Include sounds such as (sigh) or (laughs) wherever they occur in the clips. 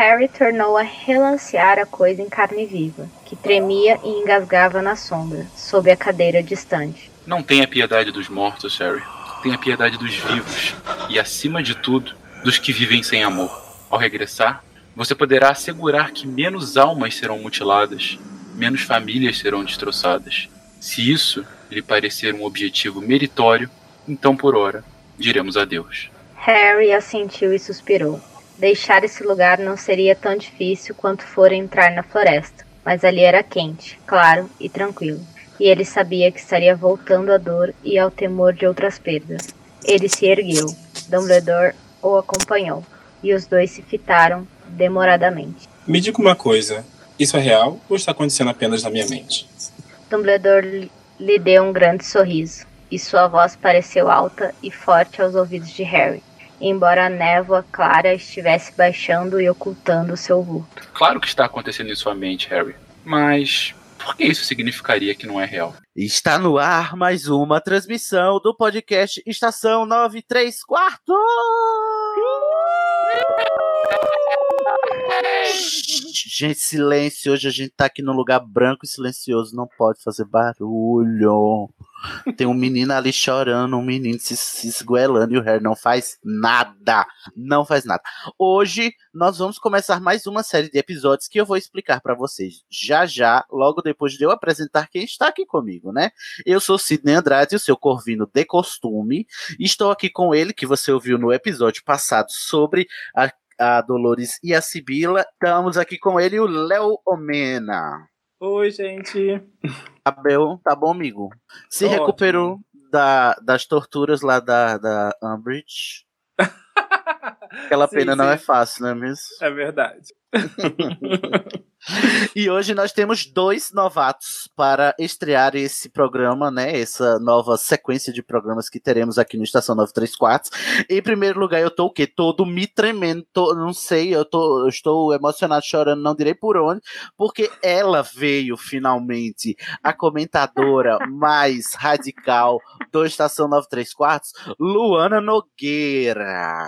Harry tornou a relancear a coisa em carne viva, que tremia e engasgava na sombra, sob a cadeira distante. Não tenha piedade dos mortos, Harry. Tenha piedade dos vivos. E, acima de tudo, dos que vivem sem amor. Ao regressar, você poderá assegurar que menos almas serão mutiladas, menos famílias serão destroçadas. Se isso lhe parecer um objetivo meritório, então por hora diremos adeus. Harry assentiu e suspirou. Deixar esse lugar não seria tão difícil quanto for entrar na floresta, mas ali era quente, claro e tranquilo, e ele sabia que estaria voltando à dor e ao temor de outras perdas. Ele se ergueu. Dumbledore o acompanhou, e os dois se fitaram demoradamente. Me diga uma coisa: isso é real ou está acontecendo apenas na minha mente? Dumbledore lhe deu um grande sorriso, e sua voz pareceu alta e forte aos ouvidos de Harry, embora a névoa clara estivesse baixando e ocultando seu vulto. Claro que está acontecendo em sua mente, Harry. Mas por que isso significaria que não é real? Está no ar mais uma transmissão do podcast Estação 93 Quarto! Gente, silêncio. Hoje a gente tá aqui num lugar branco e silencioso. Não pode fazer barulho. Tem um menino ali chorando, um menino se, se esguelando e o Harry não faz nada. Não faz nada. Hoje nós vamos começar mais uma série de episódios que eu vou explicar para vocês já já, logo depois de eu apresentar quem está aqui comigo, né? Eu sou Sidney Andrade, o seu corvino de costume. Estou aqui com ele, que você ouviu no episódio passado sobre a a Dolores e a Sibila. Estamos aqui com ele, o Léo Omena. Oi, gente. Abel, tá bom, amigo? Se Ótimo. recuperou da, das torturas lá da, da Umbridge. (laughs) Aquela Sim, pena não sim. é fácil, não é mesmo? É verdade. (laughs) (laughs) E hoje nós temos dois novatos para estrear esse programa, né? Essa nova sequência de programas que teremos aqui no Estação 934. Em primeiro lugar, eu tô o quê? Todo me tremendo, tô- não sei, eu, tô, eu estou emocionado, chorando, não direi por onde, porque ela veio finalmente, a comentadora (laughs) mais radical do Estação 934, Luana Nogueira.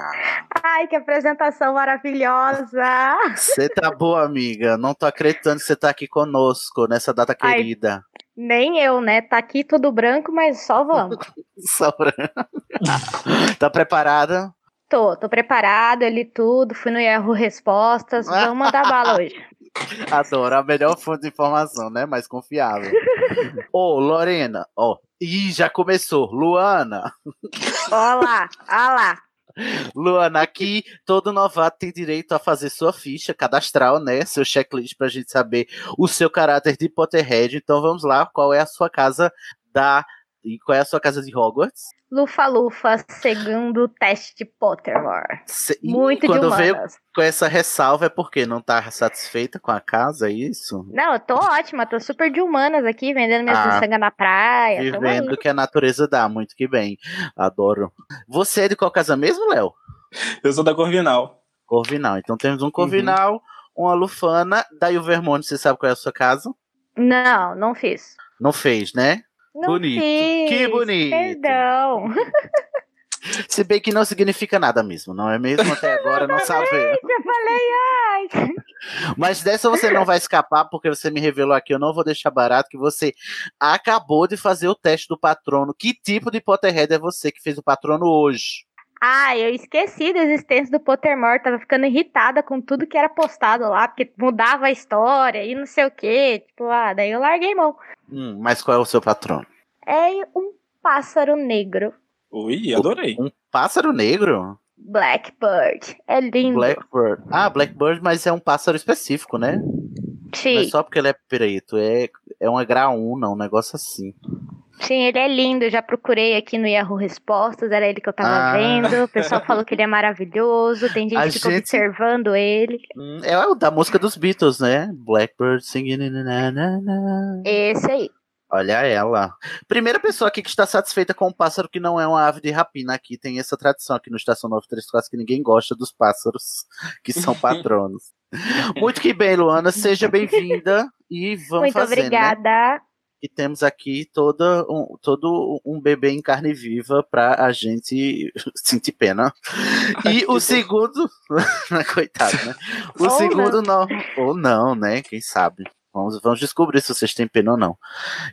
Ai, que apresentação maravilhosa! Você tá boa, amiga. Não tô acreditando que você tá aqui conosco nessa data Ai. querida. Nem eu, né? Tá aqui tudo branco, mas só vamos. (laughs) Só pra- tá preparada? Tô, tô preparado, eu li tudo, fui no Yahoo Respostas, vamos mandar bala (laughs) hoje. Adoro. A melhor fonte de informação, né? Mais confiável. (laughs) Ô, Lorena. Ó. Ih, já começou. Luana. Ó lá, ó lá. Luana, aqui todo novato tem direito a fazer sua ficha cadastral, né? Seu checklist pra gente saber o seu caráter de Potterhead. Então vamos lá. Qual é a sua casa da. E qual é a sua casa de Hogwarts? Lufa-lufa, segundo teste de Pottermore. Se- Muito de quando veio humanas. com essa ressalva é porque não tá satisfeita com a casa, é isso? Não, eu tô ótima, tô super de humanas aqui, vendendo minhas Ah, miçangas na praia. Vivendo o que a natureza dá, muito que bem. Adoro. Você é de qual casa mesmo, Léo? Eu sou da Corvinal. Corvinal. Então temos um Uhum. Corvinal, uma Lufana, daí o Vermonte, você sabe qual é a sua casa? Não, não fiz. Não fez, né? Não Bonito. fiz. Que bonito. Perdão. (laughs) Se bem que não significa nada mesmo, não é mesmo? Até agora não sabemos. Eu falei, ai. (laughs) Mas dessa você não vai escapar, porque você me revelou aqui, eu não vou deixar barato, que você acabou de fazer o teste do patrono. Que tipo de Potterhead é você que fez o patrono hoje? Ah, eu esqueci da existência do Pottermore, tava ficando irritada com tudo que era postado lá, porque mudava a história e não sei o que. Tipo, ah, daí eu larguei mão. Hum, mas qual é o seu patrono? É um pássaro negro, Ui, adorei. Um pássaro negro? Blackbird. É lindo. Blackbird. Ah, Blackbird, mas é um pássaro específico, né? Não é Sim, só porque ele é preto, é, é uma graúna, um negócio assim. Sim, ele é lindo. Eu já procurei aqui no Yahoo Respostas, era ele que eu tava Ah. vendo. O pessoal falou que ele é maravilhoso. Tem gente A que gente- observando ele. Hum, É o da música dos Beatles, né? Blackbird singing. na, na, na. Esse aí. Olha ela. Primeira pessoa aqui que está satisfeita com um pássaro que não é uma ave de rapina. Aqui tem essa tradição aqui no Estação 934 que ninguém gosta dos pássaros (laughs) que são patronos. (laughs) Muito que bem, Luana. Seja bem-vinda e vamos Muito fazer, né? E temos aqui toda um, todo um bebê em carne viva pra a gente (laughs) sentir pena. E o segundo. (laughs) Coitado, né? O Ou segundo não. Ou não, né? Quem sabe? Vamos, vamos descobrir se vocês têm pena ou não.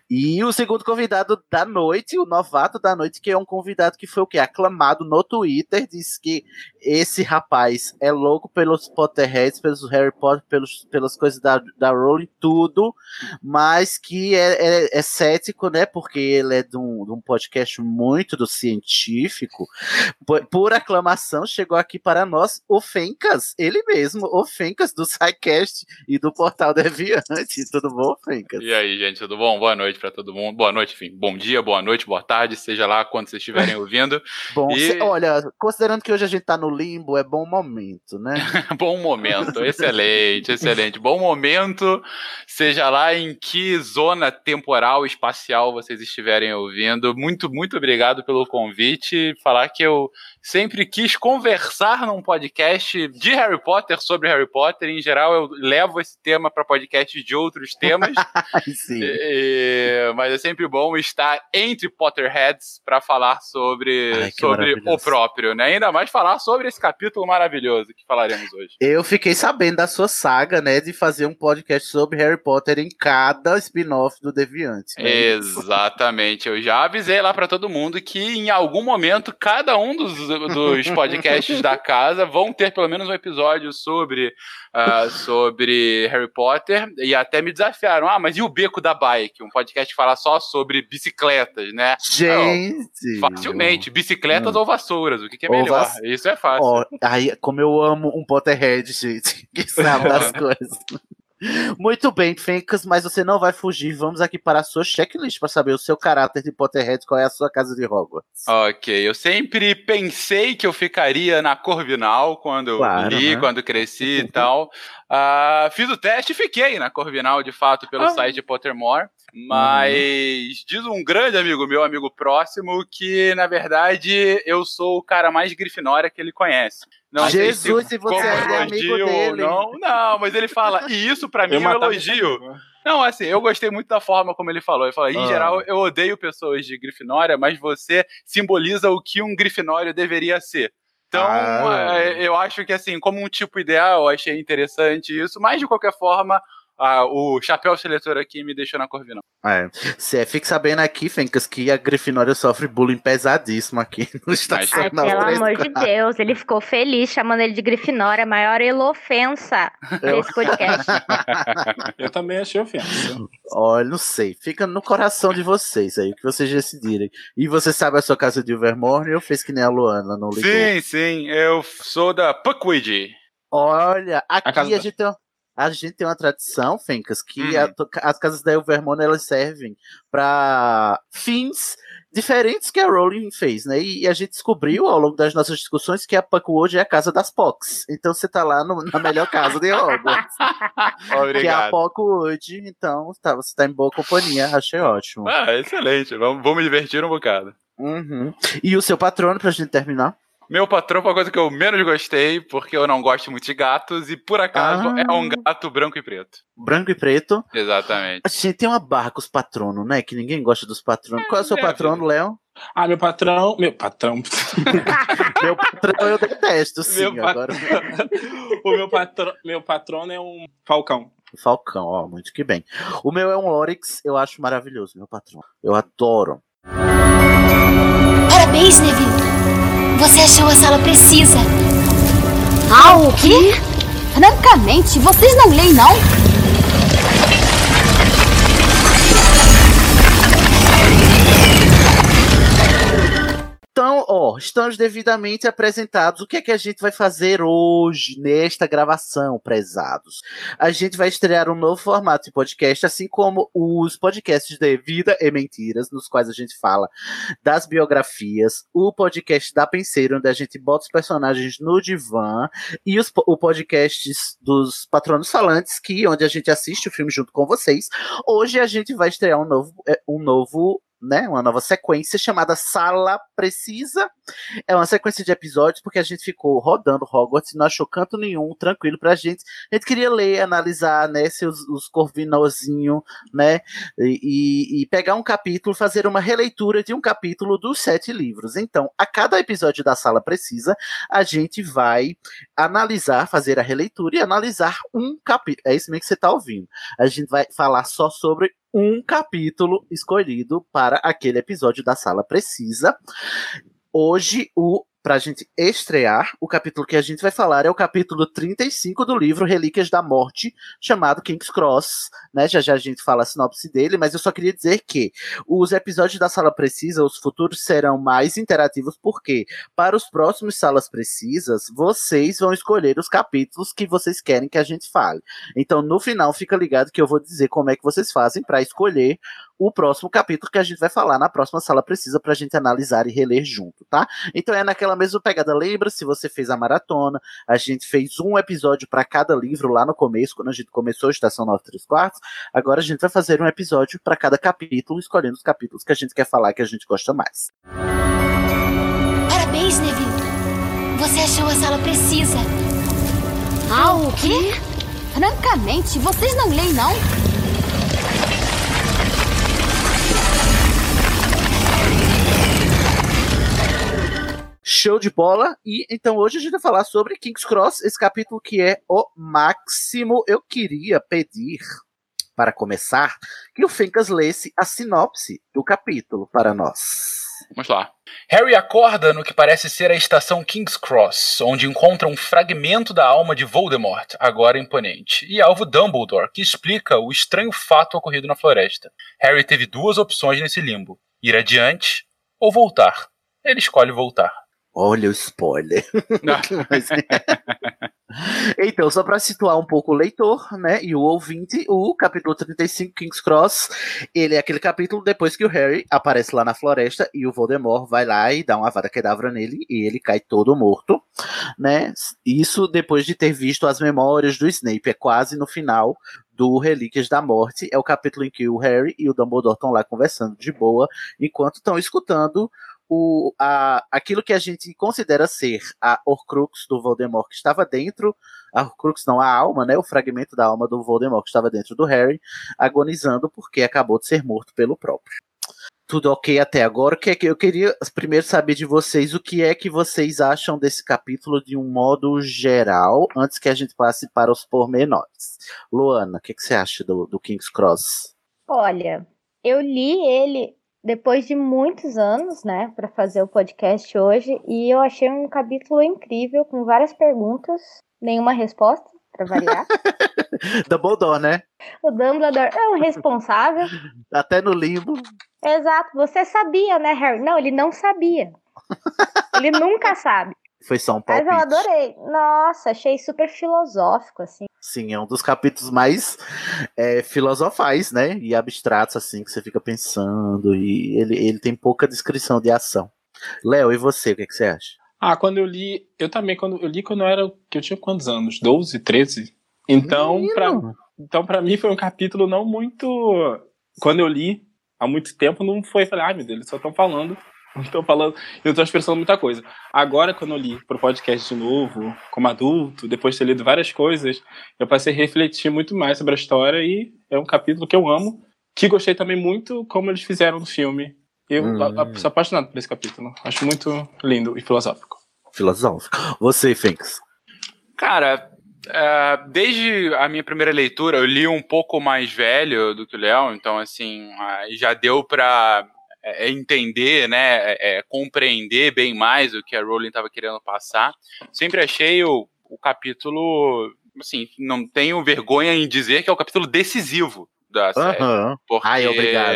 E o segundo convidado da noite, o novato da noite, que é um convidado que foi o quê? Aclamado no Twitter, disse que esse rapaz é louco pelos Potterheads, pelos Harry Potter, pelos, pelas coisas da, da Rowling, tudo, mas que é, é, é cético, né? Porque ele é de um, de um podcast muito do científico. Por, por aclamação, chegou aqui para nós o Fencas, ele mesmo, o Fencas do SciCast e do Portal Deviante. Tudo bom, Fencas? E aí, gente, tudo bom? Boa noite pra todo mundo. Boa noite, enfim. Bom dia, boa noite, boa tarde, seja lá quando vocês estiverem (laughs) ouvindo. Bom, E- olha, considerando que hoje a gente tá no limbo, é bom momento, né? (laughs) Bom momento, excelente, excelente. Bom momento, seja lá em que zona temporal, espacial vocês estiverem ouvindo. Muito, muito obrigado pelo convite. Falar que eu sempre quis conversar num podcast de Harry Potter sobre Harry Potter. Em geral, eu levo esse tema para podcasts de outros temas. (laughs) Sim. É, mas é sempre bom estar entre Potterheads para falar sobre, Ai, sobre o próprio, né? Ainda mais falar sobre esse capítulo maravilhoso que falaremos hoje. Eu fiquei sabendo da sua saga, né, de fazer um podcast sobre Harry Potter em cada spin-off do Deviante. né? Exatamente. Eu já avisei lá para todo mundo que em algum momento cada um dos, dos podcasts da casa vão ter pelo menos um episódio sobre, ah, sobre Harry Potter e até me desafiaram. Ah, mas e o Beco da Bike? Um podcast que fala só sobre bicicletas, né? Gente! Facilmente, bicicletas Hum. ou vassouras, o que, que é melhor? vass- Isso é fácil. Ó, aí, como eu amo um Potterhead, gente, (laughs) que sabe das (laughs) coisas. Muito bem, Fencas, mas você não vai fugir. Vamos aqui para a sua checklist para saber o seu caráter de Potterhead, qual é a sua casa de Hogwarts. Ok, eu sempre pensei que eu ficaria na Corvinal quando eu Claro, li, né? quando cresci e (laughs) tal. Ah, fiz o teste e fiquei na Corvinal, de fato, pelo Ah. site Pottermore. Mas diz um grande amigo meu, amigo próximo, que na verdade eu sou o cara mais grifinória que ele conhece. Não sei Jesus, se você como é amigo dele. Não, não, mas ele fala, e isso pra mim é um elogio. amigo. Não, assim, eu gostei muito da forma como ele falou. Ele falou, em Ah. geral, eu odeio pessoas de Grifinória, mas você simboliza o que um Grifinório deveria ser. Então, Ah. é, eu acho que, assim, como um tipo ideal, eu achei interessante isso, mas de qualquer forma, ah, o chapéu seletor aqui me deixou na Corvinal. É. Cê fique sabendo aqui, Fencas, que a Grifinória sofre bullying pesadíssimo aqui no Ai, pelo amor de 934. Deus, ele ficou feliz chamando ele de Grifinória, a maior elofensa desse podcast. (laughs) Eu também achei ofensa. Olha, não sei. Fica no coração de vocês aí, o que vocês decidirem. E você sabe a sua casa de Overmorning ou fez que nem a Luana, não ligou? Sim, sim, eu sou da Puckweed. Olha, aqui casa a, da- gente tem, a gente tem uma tradição, Fencas, que Uhum. a- as casas da Evermorning elas servem para fins diferentes que a Rowling fez, né? E, a gente descobriu ao longo das nossas discussões que a Puckwood é a casa das Pocs. Então você tá lá no- na melhor casa de Hogwarts, (laughs) que é a Obrigado. Puckwood. Então tá, você tá em boa companhia, achei ótimo. Ah, excelente, vamos, vou me divertir um bocado. Uhum. E o seu patrono, pra gente terminar? Meu patrão foi a coisa que eu menos gostei, porque eu não gosto muito de gatos, e por acaso Ah. é um gato branco e preto. Branco e preto. Exatamente. A gente tem uma barra com os patronos, né? Que ninguém gosta dos patronos. Qual é o seu é, patrono, Léo? Ah, meu patrão. Meu patrão. (laughs) Meu patrão eu detesto, sim. meu, Agora (laughs) o meu, patro... meu patrono é um falcão. Falcão, ó, muito que bem. O meu é um Oryx, eu acho maravilhoso, meu patrão. Eu adoro. Parabéns, Neville. Você achou a sala precisa. Ah, o quê? Francamente, vocês não leem, não? Ó, estamos devidamente apresentados. O que é que a gente vai fazer hoje, nesta gravação, prezados? A gente vai estrear um novo formato de podcast, assim como os podcasts de Vida e Mentiras, nos quais a gente fala das biografias, o podcast da Penseiro, onde a gente bota os personagens no divã, e os, o podcast dos Patronos Falantes, que onde a gente assiste o filme junto com vocês. Hoje a gente vai estrear um novo, é, um novo né, uma nova sequência chamada Sala Precisa. É uma sequência de episódios porque a gente ficou rodando Hogwarts e não achou canto nenhum tranquilo pra gente. A gente queria ler, analisar, né, seus os corvinozinho, né, e, e, pegar um capítulo, fazer uma releitura de um capítulo dos sete livros. Então, a cada episódio da Sala Precisa, a gente vai analisar, fazer a releitura e analisar um capítulo. É isso mesmo que você tá ouvindo. A gente vai falar só sobre um capítulo escolhido para aquele episódio da Sala Precisa. Hoje, o para a gente estrear, o capítulo que a gente vai falar é o capítulo 35 do livro Relíquias da Morte, chamado King's Cross, né? Já já a gente fala a sinopse dele, mas eu só queria dizer que os episódios da Sala Precisa, os futuros serão mais interativos, porque para os próximos Salas Precisas, vocês vão escolher os capítulos que vocês querem que a gente fale. Então, no final, fica ligado que eu vou dizer como é que vocês fazem para escolher o próximo capítulo que a gente vai falar na próxima sala precisa para a gente analisar e reler junto, tá? Então é naquela mesma pegada. Lembra se você fez a maratona? A gente fez um episódio para cada livro lá no começo, quando a gente começou a Estação 9 3 quartos. Agora a gente vai fazer um episódio para cada capítulo, escolhendo os capítulos que a gente quer falar que a gente gosta mais. Parabéns, Neville. Você achou a sala precisa. Ah, o quê? Francamente, vocês não leem, não? Show de bola. E então hoje a gente vai falar sobre King's Cross, esse capítulo que é o máximo. Eu queria pedir, para começar, que o Fencas lesse a sinopse do capítulo para nós. Vamos lá. Harry acorda no que parece ser a estação King's Cross, onde encontra um fragmento da alma de Voldemort, agora imponente, e alvo Dumbledore, que explica o estranho fato ocorrido na floresta. Harry teve duas opções nesse limbo: ir adiante ou voltar. Ele escolhe voltar. Olha o spoiler. Mas, (laughs) então, só para situar um pouco o leitor, né, e o ouvinte, o capítulo 35, King's Cross, ele é aquele capítulo depois que o Harry aparece lá na floresta e o Voldemort vai lá e dá uma vada quedavra nele e ele cai todo morto, né? Isso depois de ter visto as memórias do Snape, é quase no final do Relíquias da Morte, é o capítulo em que o Harry e o Dumbledore estão lá conversando de boa, enquanto estão escutando o, a, aquilo que a gente considera ser a Horcrux do Voldemort que estava dentro, a Horcrux não, a alma, né, o fragmento da alma do Voldemort que estava dentro do Harry, agonizando porque acabou de ser morto pelo próprio. Tudo ok até agora. O que é que eu queria primeiro saber de vocês o que é que vocês acham desse capítulo de um modo geral, antes que a gente passe para os pormenores. Luana, o que, é que você acha do, do King's Cross? Olha, eu li ele depois de muitos anos, né, para fazer o podcast hoje, e eu achei um capítulo incrível com várias perguntas, nenhuma resposta, para variar. (laughs) Dumbledore, né? O Dumbledore é um responsável. (laughs) Até no limbo. Exato, você sabia, né, Harry? Não, ele não sabia. ele nunca sabe. Foi só um palpite. Mas eu adorei. Nossa, achei super filosófico, assim. Sim, é um dos capítulos mais é, filosofais, né? E abstratos, assim, que você fica pensando. E ele, ele tem pouca descrição de ação. Léo, e você, o que, que, você acha? Ah, quando eu li. Eu também, quando eu li quando eu era. que eu tinha quantos anos? 12, 13? Então, pra, então, pra mim foi um capítulo não muito. Quando eu li há muito tempo, não foi. Falei, ai ah, meu Deus, eles só estão falando (laughs) Estou falando, eu estou expressando muita coisa. Agora, quando eu li pro podcast de novo, como adulto, depois de ter lido várias coisas, eu passei a refletir muito mais sobre a história e é um capítulo que eu amo, que gostei também muito como eles fizeram no filme. Eu hum. sou apaixonado por esse capítulo. Acho muito lindo e filosófico. Filosófico. Você, Finks? Cara, Uh, desde a minha primeira leitura, eu li um pouco mais velho do que o Léo, então, assim, uh, já deu para é, é, entender, né, é, é, compreender bem mais o que a Rowling estava querendo passar. Sempre achei o, o capítulo, assim, não tenho vergonha em dizer que é o capítulo decisivo da série. Uhum. Porque, Ai, obrigado.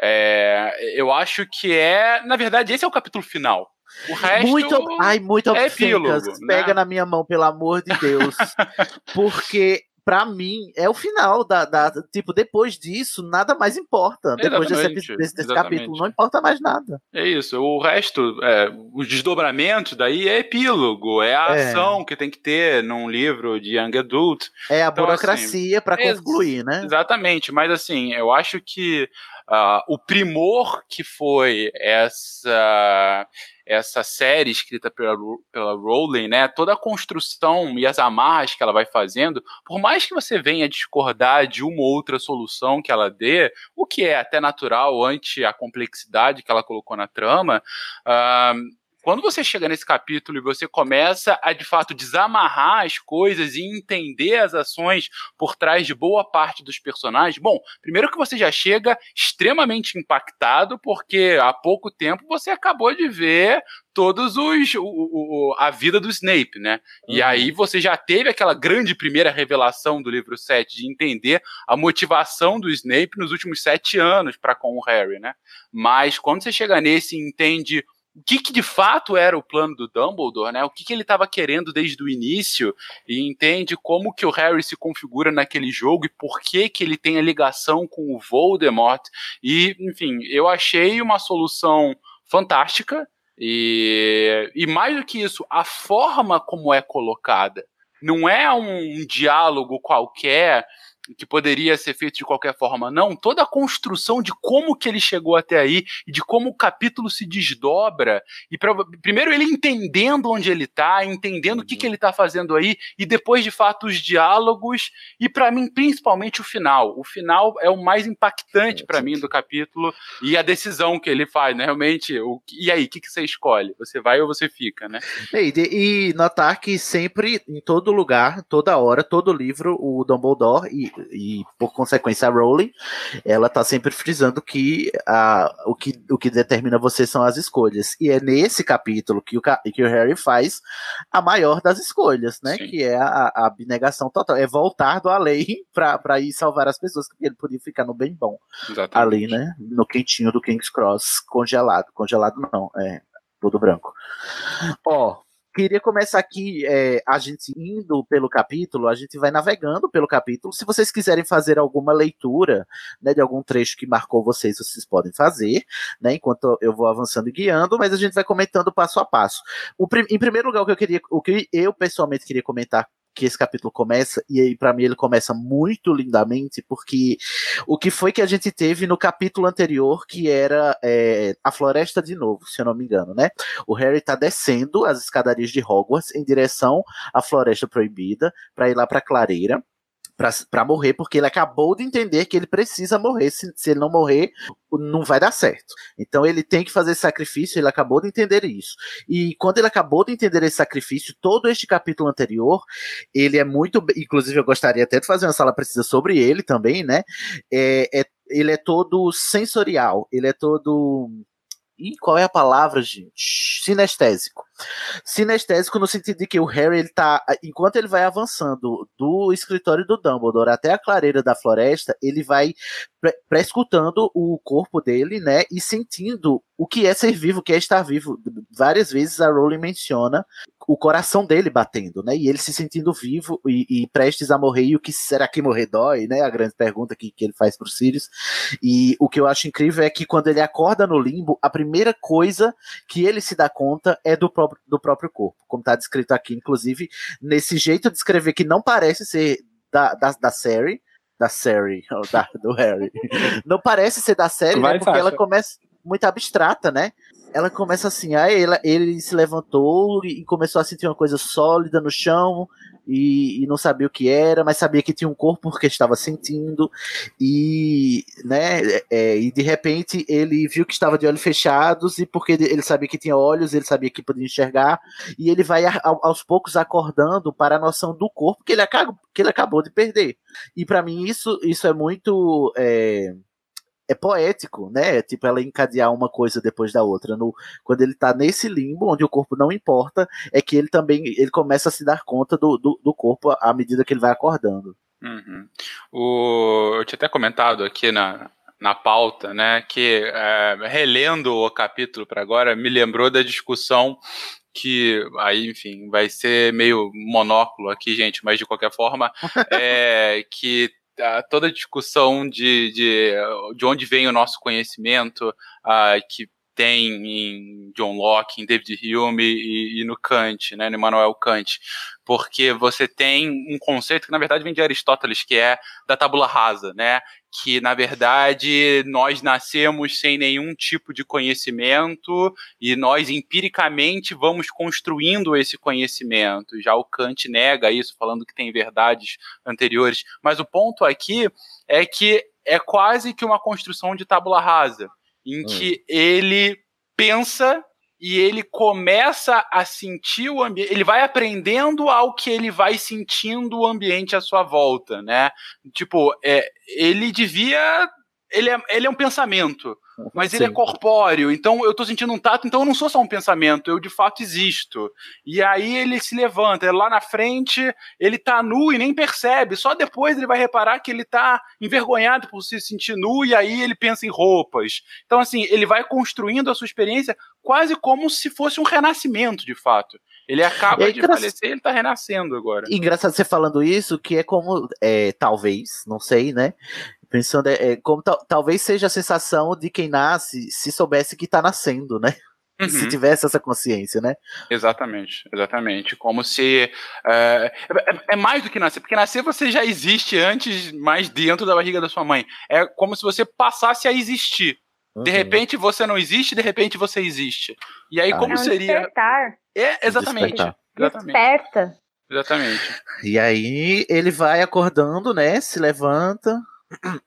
É, eu acho que é, na verdade, esse é o capítulo final O resto muito, ai, muito é epílogo, Pega né? na minha mão, pelo amor de Deus. (laughs) Porque, pra mim, é o final da, da- Tipo, depois disso, nada mais importa. Depois desse, desse, desse capítulo, não importa mais nada. É isso. O resto, é, os desdobramentos daí é epílogo, é a É. ação que tem que ter num livro de Young Adult. É a Então, burocracia pra ex- concluir, né? Exatamente, mas assim, eu acho que ah, o primor que foi essa essa série escrita pela, pela Rowling, né, toda a construção e as amarras que ela vai fazendo, por mais que você venha discordar de uma ou outra solução que ela dê, o que é até natural ante a complexidade que ela colocou na trama, ah, quando você chega nesse capítulo e você começa a de fato desamarrar as coisas e entender as ações por trás de boa parte dos personagens, bom, primeiro que você já chega extremamente impactado, porque há pouco tempo você acabou de ver todos os o, o- a vida do Snape, né? E aí você já teve aquela grande primeira revelação do livro 7 de entender a motivação do Snape nos últimos sete anos para com o Harry, né? Mas quando você chega nesse e entende o que, que de fato era o plano do Dumbledore, né? O que, que ele estava querendo desde o início e entende como que o Harry se configura naquele jogo e por que que ele tem a ligação com o Voldemort e, enfim, eu achei uma solução fantástica e, e mais do que isso, a forma como é colocada não é um diálogo qualquer que poderia ser feito de qualquer forma, não. Toda a construção de como que ele chegou até aí e de como o capítulo se desdobra e pra, primeiro ele entendendo onde ele tá, entendendo o que que ele tá fazendo aí e depois de fato os diálogos e pra mim principalmente o final. O final é o mais impactante pra mim do capítulo e a decisão que ele faz, né? Realmente, o, e aí, o que que você escolhe? Você vai ou você fica, né? E, de- e notar que sempre, em todo lugar, toda hora, todo livro, o Dumbledore e, e por consequência a Rowling, ela tá sempre frisando que, a, o que o que determina você são as escolhas. E é nesse capítulo que o, que o Harry faz a maior das escolhas, né? Sim. Que é a, a abnegação total. É voltar do além (laughs) pra, pra ir salvar as pessoas, porque ele podia ficar no bem bom. Ali, né? No quentinho do King's Cross, congelado. Congelado não, é tudo branco. Ó, queria começar aqui, é, a gente indo pelo capítulo, a gente vai navegando pelo capítulo. Se vocês quiserem fazer alguma leitura, né, de algum trecho que marcou vocês, vocês podem fazer, né, enquanto eu vou avançando e guiando, mas a gente vai comentando passo a passo. O em primeiro lugar, o que eu queria, o que eu pessoalmente queria comentar que esse capítulo começa, e aí pra mim ele começa muito lindamente, porque o que foi que a gente teve no capítulo anterior, que era é, a floresta de novo, se eu não me engano, né? O Harry tá descendo as escadarias de Hogwarts em direção à floresta proibida, pra ir lá pra clareira. Pra morrer, porque ele acabou de entender que ele precisa morrer. Se, se ele não morrer, não vai dar certo. Então ele tem que fazer esse sacrifício, ele acabou de entender isso. E quando ele acabou de entender esse sacrifício, todo este capítulo anterior, ele é muito. Inclusive, eu gostaria até de fazer uma sala precisa sobre ele também, né? É, é- ele é todo sensorial, ele é todo. Ih, qual é a palavra, gente? Sinestésico. Sinestésico no sentido de que o Harry, ele tá. Enquanto ele vai avançando do escritório do Dumbledore até a clareira da floresta, ele vai pre- prescutando o corpo dele, né? E sentindo o que é ser vivo, o que é estar vivo. Várias vezes a Rowling menciona o coração dele batendo, né? E ele se sentindo vivo e, e prestes a morrer. E o que será que morrer dói, né? A grande pergunta que, que ele faz pro Sirius. E o que eu acho incrível é que quando ele acorda no limbo, a primeira coisa que ele se dá conta é do próprio, do próprio corpo. Como tá descrito aqui, inclusive, nesse jeito de escrever que não parece ser da, da, da série. Da série, (laughs) ou da, do Harry. Não parece ser da série, Vai, né? Porque ela começa muito abstrata, né? Ela começa assim, aí ele, ele se levantou e começou a sentir uma coisa sólida no chão e, e não sabia o que era, mas sabia que tinha um corpo porque estava sentindo e, né, é, e de repente ele viu que estava de olhos fechados e porque ele sabia que tinha olhos, ele sabia que podia enxergar e ele vai a- ao- aos poucos acordando para a noção do corpo que ele, acabou, que ele acabou de perder. E para mim isso, isso é muito é, é poético, né? Tipo, ela encadear uma coisa depois da outra. No, quando ele tá nesse limbo, onde o corpo não importa, é que ele também ele começa a se dar conta do, do, do corpo à medida que ele vai acordando. Uhum. O, eu tinha até comentado aqui na, na pauta, né? Que é, relendo o capítulo para agora me lembrou da discussão que aí, enfim, vai ser meio monóculo aqui, gente, mas de qualquer forma, (laughs) é que toda a discussão de, de, de onde vem o nosso conhecimento, uh, que tem em John Locke, em David Hume e, e, no Kant, né, no Immanuel Kant, porque você tem um conceito que na verdade vem de Aristóteles, que é da tabula rasa, né, que na verdade nós nascemos sem nenhum tipo de conhecimento e nós empiricamente vamos construindo esse conhecimento. Já o Kant nega isso, falando que tem verdades anteriores, mas o ponto aqui é que é quase que uma construção de tabula rasa em hum. que ele pensa e ele começa a sentir o ambiente, ele vai aprendendo ao que ele vai sentindo o ambiente à sua volta, né? Tipo, é, ele devia ele é, ele é um pensamento, mas Sim. ele é corpóreo, então eu tô sentindo um tato, então eu não sou só um pensamento, eu de fato existo. E aí ele se levanta, lá na frente ele tá nu e nem percebe, só depois ele vai reparar que ele tá envergonhado por se sentir nu e aí ele pensa em roupas. Então assim, ele vai construindo a sua experiência quase como se fosse um renascimento de fato. Ele acaba é de falecer, ele tá renascendo agora. Engraçado você falando isso, que é como, é, talvez, não sei, né? Pensando, é, é como talvez seja a sensação de quem nasce se soubesse que está nascendo, né? Uhum. Se tivesse essa consciência, né? Exatamente, exatamente. Como se. É, é, é, mais do que nascer, porque nascer você já existe antes, mais dentro da barriga da sua mãe. É como se você passasse a existir. Uhum. De repente você não existe, de repente você existe. E aí, ah, como é um seria. Despertar. É, exatamente. Despertar. exatamente. Desperta. Exatamente. E aí ele vai acordando, né? Se levanta,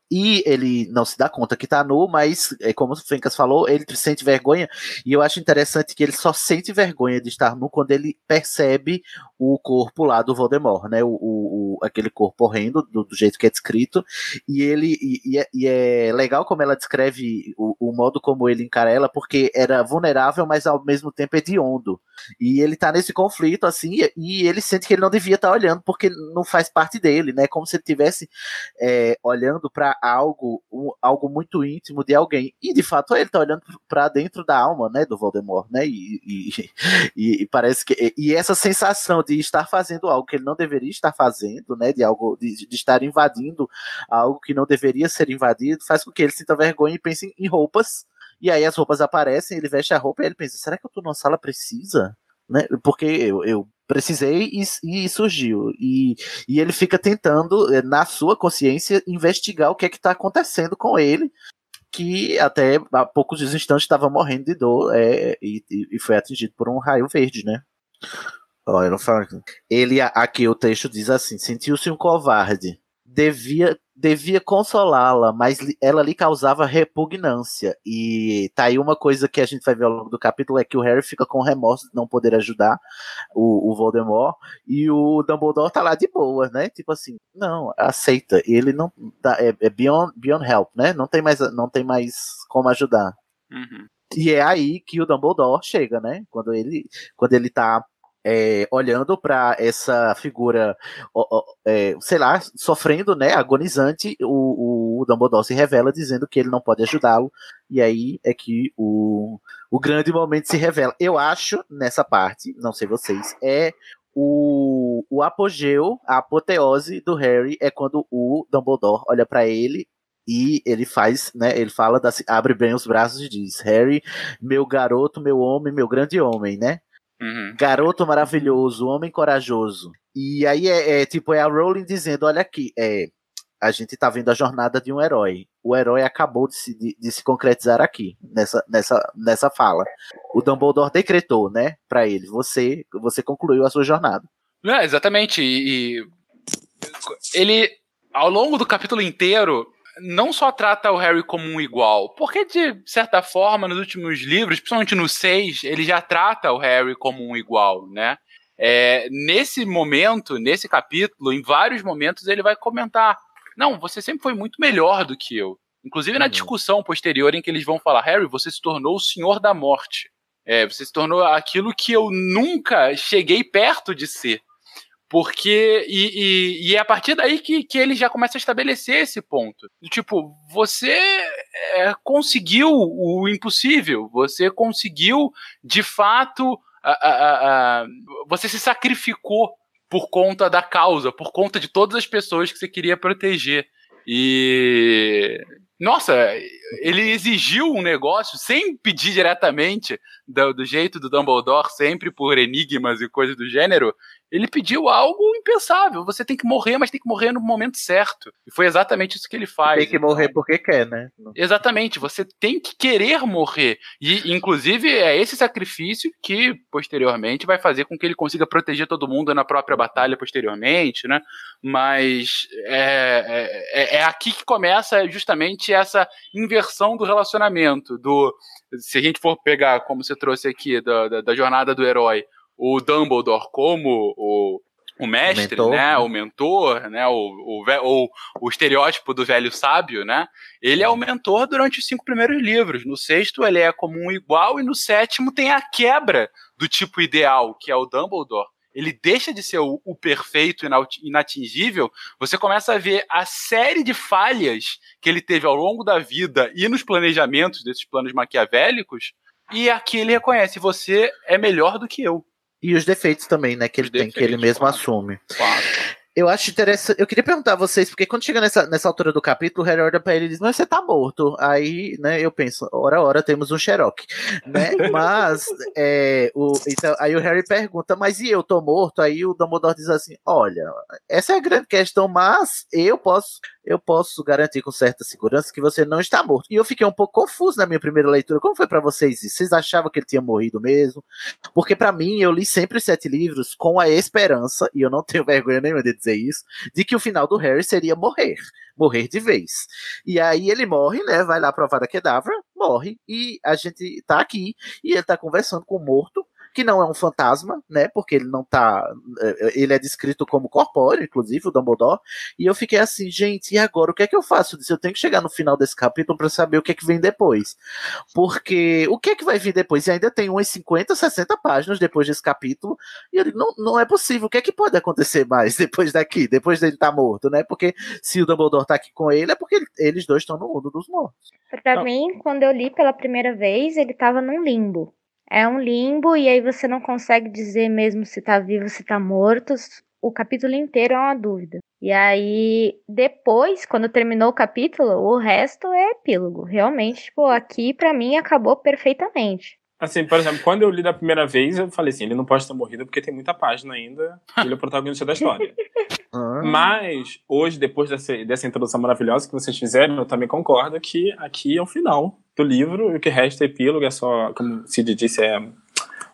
e ele não se dá conta que tá nu, mas, é, como o Fencas falou, ele sente vergonha. E eu acho interessante que ele só sente vergonha de estar nu quando ele percebe o corpo lá do Voldemort, né? O, o, o aquele corpo horrendo, do, do, jeito que é descrito. E ele e, e, é, é, legal como ela descreve o, o, modo como ele encara ela, porque era vulnerável, mas ao mesmo tempo hediondo. E ele tá nesse conflito, assim, e ele sente que ele não devia estar tá olhando, porque não faz parte dele, né? Como se ele estivesse é, olhando para algo, um, algo muito íntimo de alguém. E de fato ele tá olhando para dentro da alma, né, do Voldemort, né? E, e, (laughs) e, e, parece que e essa sensação de estar fazendo algo que ele não deveria estar fazendo, né, de algo de, de estar invadindo algo que não deveria ser invadido, faz com que ele sinta vergonha e pense em roupas. E aí as roupas aparecem, ele veste a roupa e ele pensa: será que eu tô numa sala precisa? Né? Porque eu, eu precisei e, e, surgiu. E, e ele fica tentando, eh, na sua consciência, investigar o que é que está acontecendo com ele, que até há poucos instantes estava morrendo de dor é, e, e, foi atingido por um raio verde, né? Ele, aqui o texto diz assim: sentiu-se um covarde, devia devia consolá-la, mas ela lhe causava repugnância. E tá aí uma coisa que a gente vai ver ao longo do capítulo: é que o Harry fica com remorso de não poder ajudar o, o Voldemort, e o Dumbledore tá lá de boa, né? Tipo assim, não, aceita. Ele não tá, é, é beyond, beyond help, né? Não tem mais, não tem mais como ajudar. Uhum. E é aí que o Dumbledore chega, né? Quando ele, quando ele tá é, olhando para essa figura, é, sei lá, sofrendo, né, agonizante, o, o Dumbledore se revela dizendo que ele não pode ajudá-lo, e aí é que o, o grande momento se revela. Eu acho, nessa parte, não sei vocês, é o, o apogeu, a apoteose do Harry é quando o Dumbledore olha para ele e ele faz, né, ele fala, da, abre bem os braços e diz, Harry, meu garoto, meu homem, meu grande homem, né? Uhum. Garoto maravilhoso, homem corajoso. E aí é, é, tipo, é a Rowling dizendo: olha aqui, é, a gente tá vendo a jornada de um herói. O herói acabou de se, de, de se concretizar aqui, nessa, nessa, nessa fala. O Dumbledore decretou, né, para ele: você, você concluiu a sua jornada. É, exatamente. E, e ele, ao longo do capítulo inteiro, não só trata o Harry como um igual, porque de certa forma, nos últimos livros, principalmente no 6, ele já trata o Harry como um igual, né? É, nesse momento, nesse capítulo, em vários momentos, ele vai comentar: Não, você sempre foi muito melhor do que eu. Inclusive na uhum. discussão posterior em que eles vão falar: Harry, você se tornou o Senhor da Morte. É, você se tornou aquilo que eu nunca cheguei perto de ser. Porque. E, e, e, é a partir daí que, que ele já começa a estabelecer esse ponto. Tipo, você é, conseguiu o impossível. Você conseguiu, de fato. A, a, a, você se sacrificou por conta da causa, por conta de todas as pessoas que você queria proteger. E nossa, ele exigiu um negócio sem pedir diretamente, do, do, jeito do Dumbledore, sempre por enigmas e coisas do gênero. Ele pediu algo impensável. Você tem que morrer, mas tem que morrer no momento certo. E foi exatamente isso que ele faz. Tem que morrer então. porque quer, né? Exatamente. Você tem que querer morrer. E, inclusive, é esse sacrifício que, posteriormente, vai fazer com que ele consiga proteger todo mundo na própria batalha posteriormente, né? Mas é, é, é aqui que começa justamente essa inversão do relacionamento. Do, se a gente for pegar, como você trouxe aqui, da, da, da jornada do herói, o Dumbledore como o, o mestre, o mentor, né, o mentor, né, o, o, o estereótipo do velho sábio, né, ele é o mentor durante os cinco primeiros livros. No sexto ele é como um igual e no sétimo tem a quebra do tipo ideal, que é o Dumbledore. Ele deixa de ser o, o perfeito e inatingível. Você começa a ver a série de falhas que ele teve ao longo da vida e nos planejamentos desses planos maquiavélicos. E aqui ele reconhece: você é melhor do que eu. E os defeitos também, né? Que ele tem, que ele mesmo claro. assume. Claro. Eu acho interessante. Eu queria perguntar a vocês, porque quando chega nessa, nessa altura do capítulo, o Harry olha pra ele e diz: Mas você tá morto. Aí, né, eu penso, ora, ora, temos um Sherlock. Né? (laughs) Mas, é, o, então, aí o Harry pergunta: Mas e eu tô morto? Aí o Dumbledore diz assim: Olha, essa é a grande questão, mas eu posso eu posso garantir com certa segurança que você não está morto. E eu fiquei um pouco confuso na minha primeira leitura. Como foi para vocês isso? Vocês achavam que ele tinha morrido mesmo? Porque para mim, eu li sempre os sete livros com a esperança, e eu não tenho (laughs) vergonha nenhuma de dizer isso, de que o final do Harry seria morrer. Morrer de vez. E aí ele morre, né? Vai lá provar a Kedavra, morre, e a gente tá aqui, e ele tá conversando com o morto, que não é um fantasma, né? Porque ele não tá. É, ele é descrito como corpóreo, inclusive, o Dumbledore. E eu fiquei assim, gente, e agora? O que é que eu faço disso? Eu tenho que chegar no final desse capítulo para saber o que é que vem depois. Porque o que é que vai vir depois? E ainda tem umas 50, 60 páginas depois desse capítulo. E eu digo, não, não é possível. O que é que pode acontecer mais (laughs) depois daqui? Depois dele estar tá morto, né? Porque se o Dumbledore tá aqui com ele, é porque eles dois estão no mundo dos mortos. Para mim, quando eu li pela primeira vez, ele tava num limbo. É um limbo e aí você não consegue dizer mesmo se tá vivo, se tá morto. O capítulo inteiro é uma dúvida. E aí, depois, quando terminou o capítulo, o resto é epílogo. Realmente, tipo, aqui para mim acabou perfeitamente. Assim, por exemplo, quando eu li da primeira vez, eu falei assim, ele não pode ter morrido porque tem muita página ainda, ele é o protagonista da história. (laughs) Ah. Mas, hoje, depois dessa, dessa introdução maravilhosa que vocês fizeram, eu também concordo que aqui é o final do livro, e o que resta é epílogo, é só, como o Cid disse, é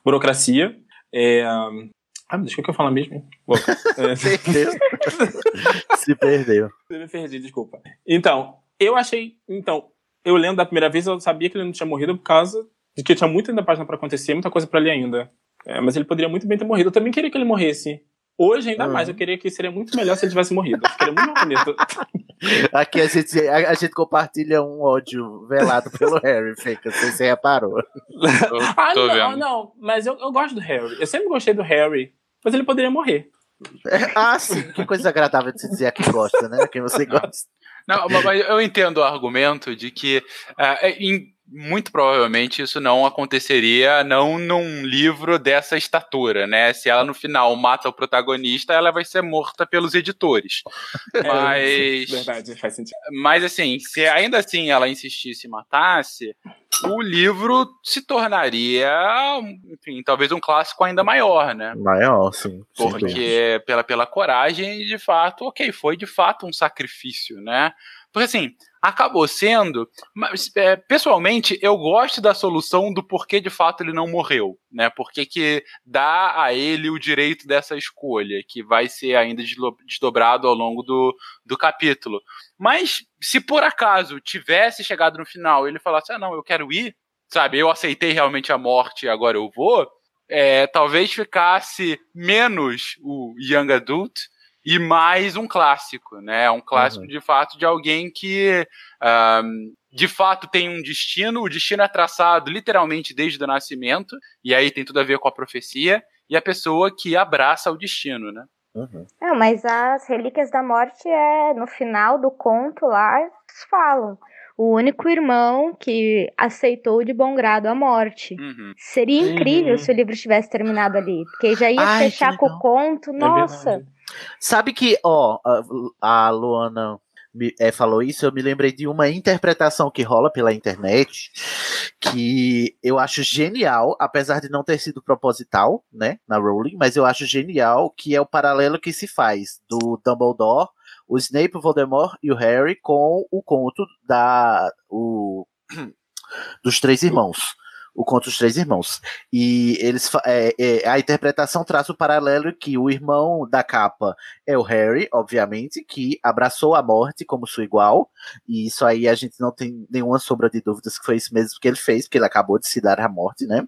burocracia. É, ah, deixa o que eu falar mesmo. (laughs) É... Perdeu. Se perdeu. Eu me perdi, desculpa. Então, eu achei. Então, eu lendo da primeira vez, eu sabia que ele não tinha morrido por causa de que tinha muita ainda página para acontecer, muita coisa para ler ainda. É, mas ele poderia muito bem ter morrido. Eu também queria que ele morresse. Hoje, ainda uhum. mais, eu queria que seria muito melhor se ele tivesse morrido. Ficaria muito mais bonito. (laughs) Aqui a gente, a, a, gente compartilha um ódio velado pelo Harry, Fica, não sei se você reparou. (laughs) ah, não, vendo. não, mas eu, eu gosto do Harry. Eu sempre gostei do Harry, mas ele poderia morrer. É, ah, sim, que coisa agradável de se dizer a quem gosta, né? A quem você gosta. Não, mas eu entendo o argumento de que uh, em muito provavelmente isso não aconteceria não num livro dessa estatura, né? Se ela no final mata o protagonista, ela vai ser morta pelos editores. (laughs) É, mas verdade, faz sentido. Mas assim, se ainda assim ela insistisse e matasse, o livro se tornaria, enfim, talvez um clássico ainda maior, né? Maior, sim. Porque pela pela coragem, de fato, OK, foi de fato um sacrifício, né? Porque assim, acabou sendo. Mas, é, pessoalmente, eu gosto da solução do porquê de fato ele não morreu, né? Porque que dá a ele o direito dessa escolha, que vai ser ainda desdobrado ao longo do, do capítulo. Mas se por acaso tivesse chegado no final e ele falasse, ah, não, eu quero ir, sabe, eu aceitei realmente a morte e agora eu vou. É, talvez ficasse menos o Young Adult e mais um clássico, né? Um clássico uhum. de fato de alguém que um, de fato tem um destino, o destino é traçado literalmente desde o nascimento, e aí tem tudo a ver com a profecia, e a pessoa que abraça o destino, né? Uhum. Não, mas as Relíquias da Morte é no final do conto lá, eles falam. O único irmão que aceitou de bom grado a morte. Uhum. Seria incrível Uhum. se o livro tivesse terminado ali. Porque já ia Ai, fechar com o conto. É Nossa! verdade. Sabe que, ó, a, a Luana me- é, falou isso, eu me lembrei de uma interpretação que rola pela internet que eu acho genial, apesar de não ter sido proposital, né, na Rowling, mas eu acho genial que é o paralelo que se faz do Dumbledore, o Snape, o Voldemort e o Harry com o conto da o, (clears throat) dos três irmãos. O conto dos três irmãos. E eles é, é, a interpretação traz o paralelo que o irmão da capa é o Harry, obviamente, que abraçou a morte como sua igual. E isso aí a gente não tem nenhuma sombra de dúvidas que foi isso mesmo que ele fez, porque ele acabou de se dar à morte, né?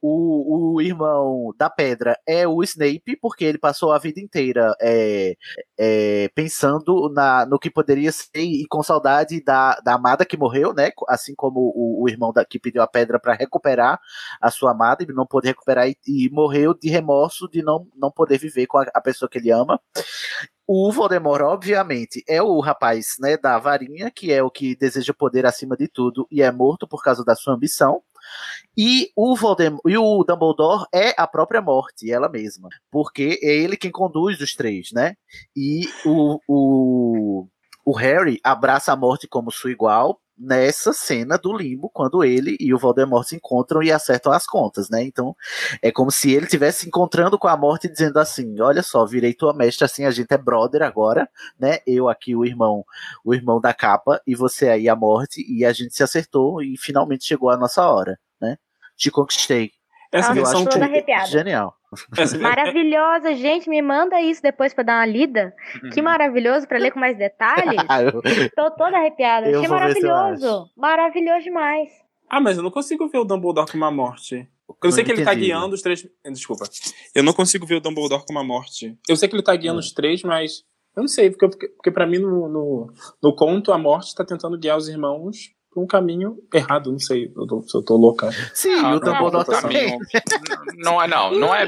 O, o irmão da pedra é o Snape, porque ele passou a vida inteira é, é, pensando na, no que poderia ser e com saudade da, da amada que morreu, né? Assim como o, o irmão da, que pediu a pedra para recuperar a sua amada e não pôde recuperar e, e morreu de remorso de não, não poder viver com a, a pessoa que ele ama. O Voldemort, obviamente, é o rapaz né, da varinha, que é o que deseja poder acima de tudo e é morto por causa da sua ambição. E o, Voldem e o Dumbledore é a própria morte, ela mesma. Porque é ele quem conduz os três, né? E o, o, o Harry abraça a morte como sua igual nessa cena do limbo, quando ele e o Voldemort se encontram e acertam as contas, né? Então, é como se ele estivesse encontrando com a morte e dizendo assim: "Olha só, virei tua mestra assim, a gente é brother agora, né? Eu aqui o irmão, o irmão da capa e você aí a morte e a gente se acertou e finalmente chegou a nossa hora, né? Te conquistei. Essa versão arrepiada. genial. (laughs) Maravilhosa, gente. Me manda isso depois pra dar uma lida. Que Uhum. maravilhoso pra ler com mais detalhes. (laughs) Tô toda arrepiada. Eu Achei maravilhoso. Maravilhoso demais. Ah, mas eu não consigo ver o Dumbledore com uma morte. Eu sei que ele tá guiando os três. Desculpa. Eu não consigo ver o Dumbledore com uma morte. Eu sei que ele tá guiando os três, mas. Eu não sei, porque, porque, porque pra mim no, no, no conto a morte tá tentando guiar os irmãos por um caminho errado. Não sei eu tô- se eu tô louca. Sim, Ah, o Dumbledore não, também. caminho- Não é, não, não é.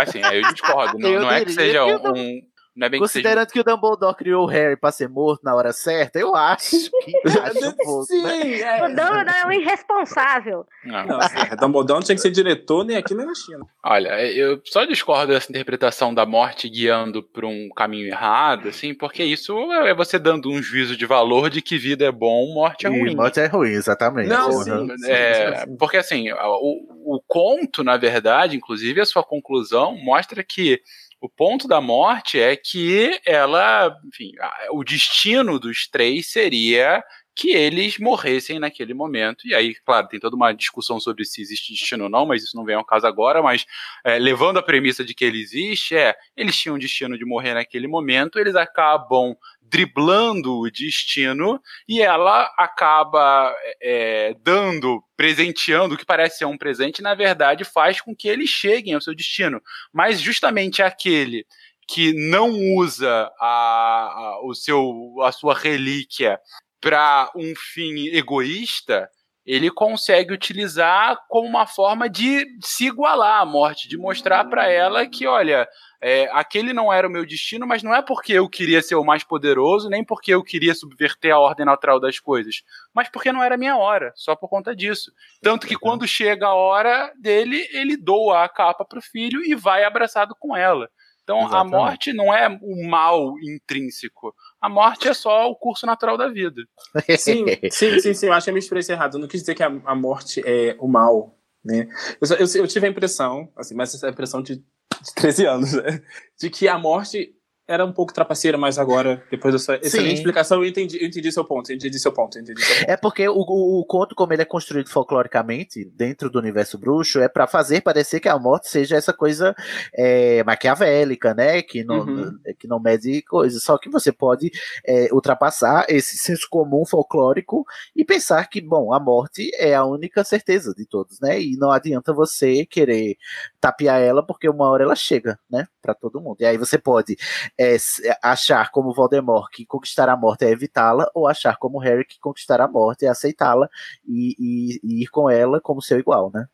Assim, eu discordo. Não, Eu não é que seja um. Não é bem que seja. Considerando que o Dumbledore criou o Harry pra ser morto na hora certa, eu acho (laughs) que acho um pouco, Sim, né? é. O Dumbledore é um irresponsável. Não. Não, assim, Dumbledore não tinha que ser diretor nem aqui nem na China. Olha, eu só discordo dessa interpretação da morte guiando por um caminho errado, assim, porque isso é você dando um juízo de valor de que vida é bom, morte é E ruim. morte é ruim, exatamente. Não, Uhum. sim. É, porque assim, o, o conto, na verdade, inclusive a sua conclusão, mostra que o ponto da morte é que ela, enfim, o destino dos três seria que eles morressem naquele momento. E aí, claro, tem toda uma discussão sobre se existe destino ou não, mas isso não vem ao caso agora. Mas é, levando a premissa de que ele existe, é eles tinham o destino de morrer naquele momento, eles acabam driblando o destino e ela acaba é, dando, presenteando o que parece ser um presente, na verdade faz com que eles cheguem ao seu destino. Mas justamente aquele que não usa a, a- o seu, a sua relíquia para um fim egoísta, ele consegue utilizar como uma forma de se igualar à morte, de mostrar para ela que, olha, é, aquele não era o meu destino, mas não é porque eu queria ser o mais poderoso, nem porque eu queria subverter a ordem natural das coisas, mas porque não era a minha hora, só por conta disso. Tanto que quando chega a hora dele, ele doa a capa pro filho e vai abraçado com ela. Então a Exatamente. morte não é o mal intrínseco. A morte é só o curso natural da vida. (laughs) Sim, sim, sim, sim. Eu acho que eu me expressei errado. Eu não quis dizer que a, a morte é o mal, né? Eu, eu, eu tive a impressão, assim, mas essa é a impressão de, de 13 anos, né? De que a morte era um pouco trapaceira, mas agora, depois dessa excelente Sim. explicação, eu entendi, eu entendi seu ponto, eu entendi seu ponto, entendi seu ponto. É porque o, o, o conto, como ele é construído folcloricamente dentro do universo bruxo, é pra fazer parecer que a morte seja essa coisa é, maquiavélica, né? Que não, Uhum. que não mede coisas. Só que você pode é, ultrapassar esse senso comum folclórico e pensar que, bom, a morte é a única certeza de todos, né? E não adianta você querer tapear ela, porque uma hora ela chega, né? Pra todo mundo. E aí você pode é, s- achar como Voldemort que conquistar a morte é evitá-la, ou achar como Harry que conquistar a morte é aceitá-la e, e- e ir com ela como seu igual, né?